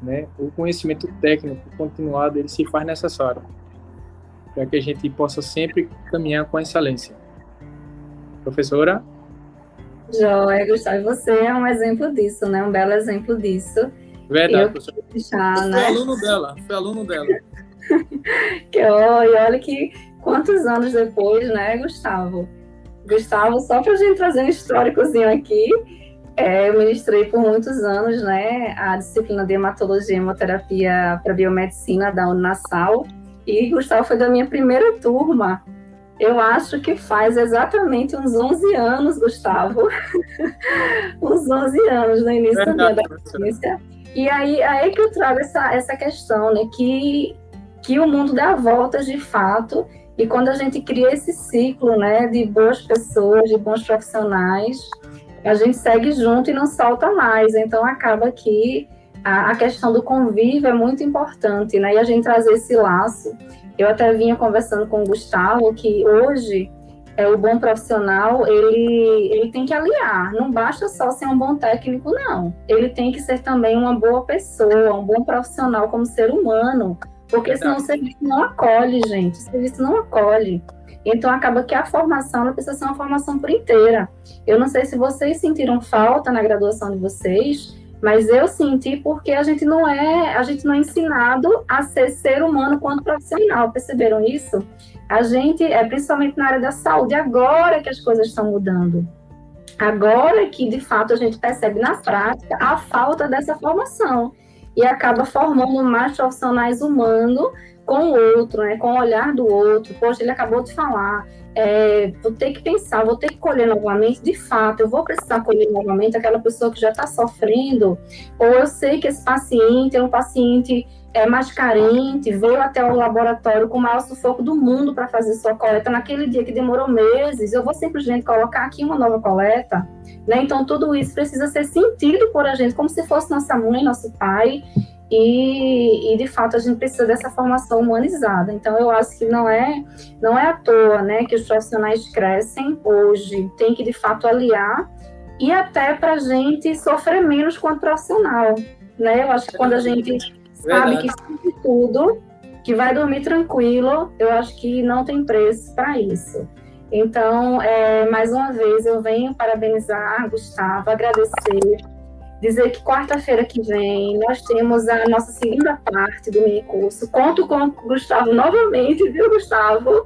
né? O conhecimento técnico continuado ele se faz necessário para que a gente possa sempre caminhar com excelência. Professora? Joia, Gustavo, você é um exemplo disso, né? Um belo exemplo disso. Verdade, professor. Deixar, eu né? fui aluno dela, fui aluno dela. que, olha, olha que quantos anos depois, né, Gustavo? Gustavo, só para a gente trazer um históricozinho aqui, é, eu ministrei por muitos anos, né, a disciplina de hematologia e hemoterapia para biomedicina da Unassal, e Gustavo foi da minha primeira turma. Eu acho que faz exatamente uns 11 anos, Gustavo. uns 11 anos no início Verdade, da adolescência. E aí, aí que eu trago essa, essa questão, né? Que, que o mundo dá voltas de fato. E quando a gente cria esse ciclo, né, de boas pessoas, de bons profissionais, a gente segue junto e não solta mais. Então acaba que a, a questão do convívio é muito importante, né? E a gente trazer esse laço. Eu até vinha conversando com o Gustavo que hoje é, o bom profissional ele, ele tem que aliar. Não basta só ser um bom técnico, não. Ele tem que ser também uma boa pessoa, um bom profissional como ser humano. Porque senão o serviço não acolhe, gente. O serviço não acolhe. Então acaba que a formação precisa ser uma formação por inteira. Eu não sei se vocês sentiram falta na graduação de vocês, mas eu senti porque a gente não é, a gente não é ensinado a ser ser humano quanto profissional. Perceberam isso? A gente é principalmente na área da saúde agora que as coisas estão mudando. Agora que de fato a gente percebe na prática a falta dessa formação e acaba formando mais profissionais humanos com o outro, né, com o olhar do outro. Poxa, ele acabou de falar, é, vou ter que pensar, vou ter que colher novamente. De fato, eu vou precisar colher novamente aquela pessoa que já está sofrendo, ou eu sei que esse paciente é um paciente é, mais carente, veio até o laboratório com o maior sufoco do mundo para fazer sua coleta naquele dia que demorou meses. Eu vou simplesmente colocar aqui uma nova coleta. Né? Então, tudo isso precisa ser sentido por a gente, como se fosse nossa mãe, nosso pai, e, e, de fato a gente precisa dessa formação humanizada. Então eu acho que não é não é à toa, né, que os profissionais crescem hoje, tem que de fato aliar e até para a gente sofrer menos quanto profissional, né? Eu acho que quando a gente sabe que sabe tudo, que vai dormir tranquilo, eu acho que não tem preço para isso. Então, é, mais uma vez, eu venho parabenizar Gustavo, agradecer dizer que quarta-feira que vem nós temos a nossa segunda parte do mini curso. Conto com o Gustavo novamente, viu, Gustavo?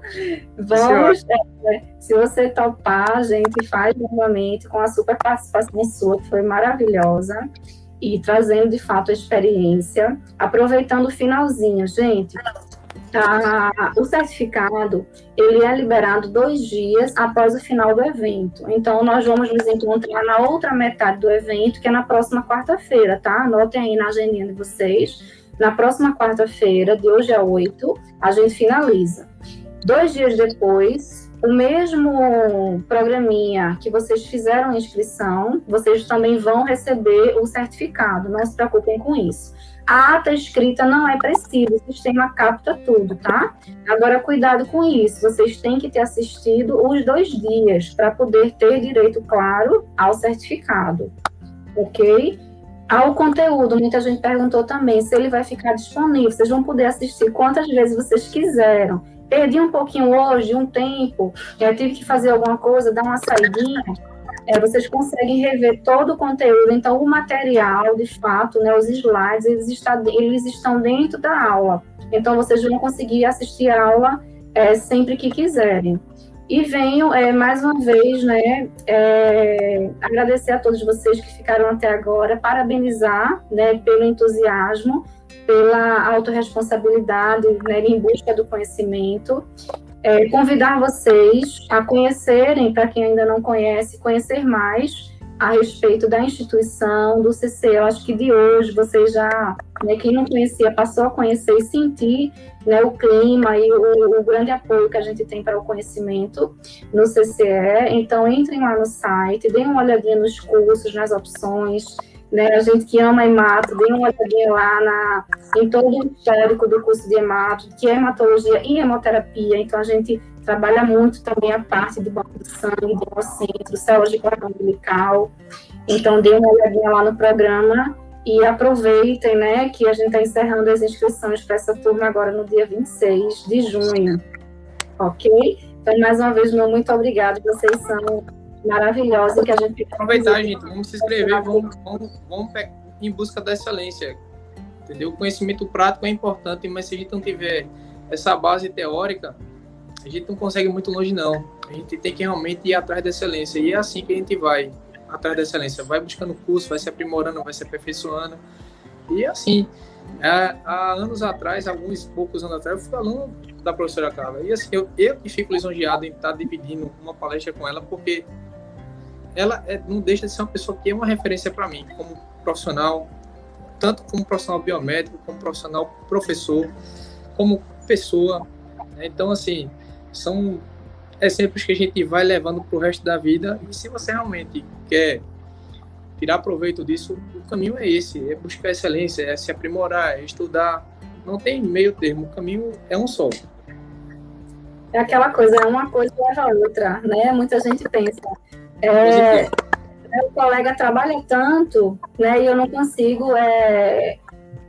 Vamos, é, se você topar, a gente faz novamente com a super participação sua, que foi maravilhosa. E trazendo de fato a experiência, aproveitando o finalzinho, gente o certificado ele é liberado dois dias após o final do evento. Então, nós vamos nos encontrar na outra metade do evento, que é na próxima quarta-feira, tá? Anotem aí na agendinha de vocês. Na próxima quarta-feira, de hoje a 8, a gente finaliza. Dois dias depois, o mesmo programinha que vocês fizeram a inscrição, vocês também vão receber o certificado. Não se preocupem com isso. A ata escrita não é preciso, o sistema capta tudo, tá? Agora, cuidado com isso, vocês têm que ter assistido os dois dias para poder ter direito, claro, ao certificado, ok? Ao conteúdo, muita gente perguntou também se ele vai ficar disponível, vocês vão poder assistir quantas vezes vocês quiseram. Perdi um pouquinho hoje, um tempo, já tive que fazer alguma coisa, dar uma saidinha é, vocês conseguem rever todo o conteúdo. Então, o material, de fato, né, os slides, eles, está, eles estão dentro da aula. Então, vocês vão conseguir assistir a aula é, sempre que quiserem. E venho, é, mais uma vez, né, é, agradecer a todos vocês que ficaram até agora, parabenizar né, pelo entusiasmo, pela autorresponsabilidade né, em busca do conhecimento. É, convidar vocês a conhecerem, para quem ainda não conhece, conhecer mais a respeito da instituição, do CC. Eu acho que de hoje vocês já, né, quem não conhecia, passou a conhecer e sentir né, o clima e o, o, grande apoio que a gente tem para o conhecimento no CCE. Então, entrem lá no site, deem uma olhadinha nos cursos, nas opções. Né, a gente que ama hemato, dê uma olhadinha lá na, em todo o histórico do curso de hemato, que é hematologia e hemoterapia. Então, a gente trabalha muito também a parte do banco de sangue, do hemocentro, células de cordão umbilical. Então, dê uma olhadinha lá no programa e aproveitem, né, que a gente está encerrando as inscrições para essa turma agora no dia 26 de junho. Ok? Então, mais uma vez, meu muito obrigado. Vocês são maravilhosos. Que a gente aproveitar, gente. Vamos se inscrever, vamos, vamos, vamos em busca da excelência. Entendeu? O conhecimento prático é importante, mas se a gente não tiver essa base teórica, a gente não consegue muito longe, não. A gente tem que realmente ir atrás da excelência. E é assim que a gente vai atrás da excelência. Vai buscando curso, vai se aprimorando, vai se aperfeiçoando. E assim, há, há anos atrás, alguns poucos anos atrás, eu fui aluno da professora Carla. E assim, eu, eu que fico lisonjeado em estar dividindo uma palestra com ela, porque ela é, não deixa de ser uma pessoa que é uma referência para mim, como profissional, tanto como profissional biomédico, como profissional professor, como pessoa. Né? Então, assim, são exemplos que a gente vai levando para o resto da vida. E se você realmente quer tirar proveito disso, o caminho é esse: é buscar excelência, é se aprimorar, é estudar. Não tem meio termo, o caminho é um só. É aquela coisa, é uma coisa leva a outra, né? Muita gente pensa. É, é, o colega trabalha tanto, né? E eu não consigo é,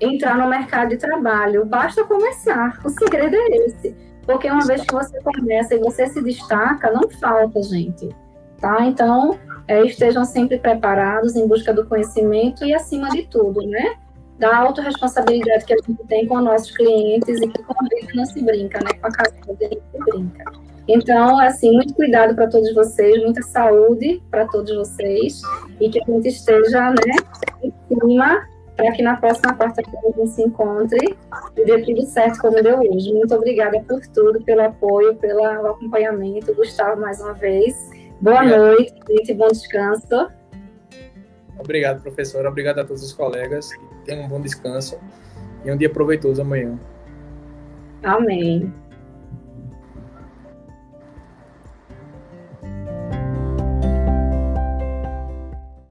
entrar no mercado de trabalho. Basta começar. O segredo é esse porque uma vez que você começa e você se destaca, não falta, gente. Tá? Então, é, estejam sempre preparados em busca do conhecimento e, acima de tudo, né? Da autorresponsabilidade que a gente tem com nossos clientes e que com a não se brinca, né? Com a casa dele se brinca. Então, assim, muito cuidado para todos vocês, muita saúde para todos vocês e que a gente esteja, né, em cima para que na próxima quarta-feira a gente se encontre e dê tudo certo como deu hoje. Muito obrigada por tudo, pelo apoio, pelo acompanhamento. Gustavo, mais uma vez. Boa Obrigado. noite, gente, bom descanso. Obrigado, professora. Obrigado a todos os colegas. Tenham um bom descanso e um dia proveitoso amanhã. Amém.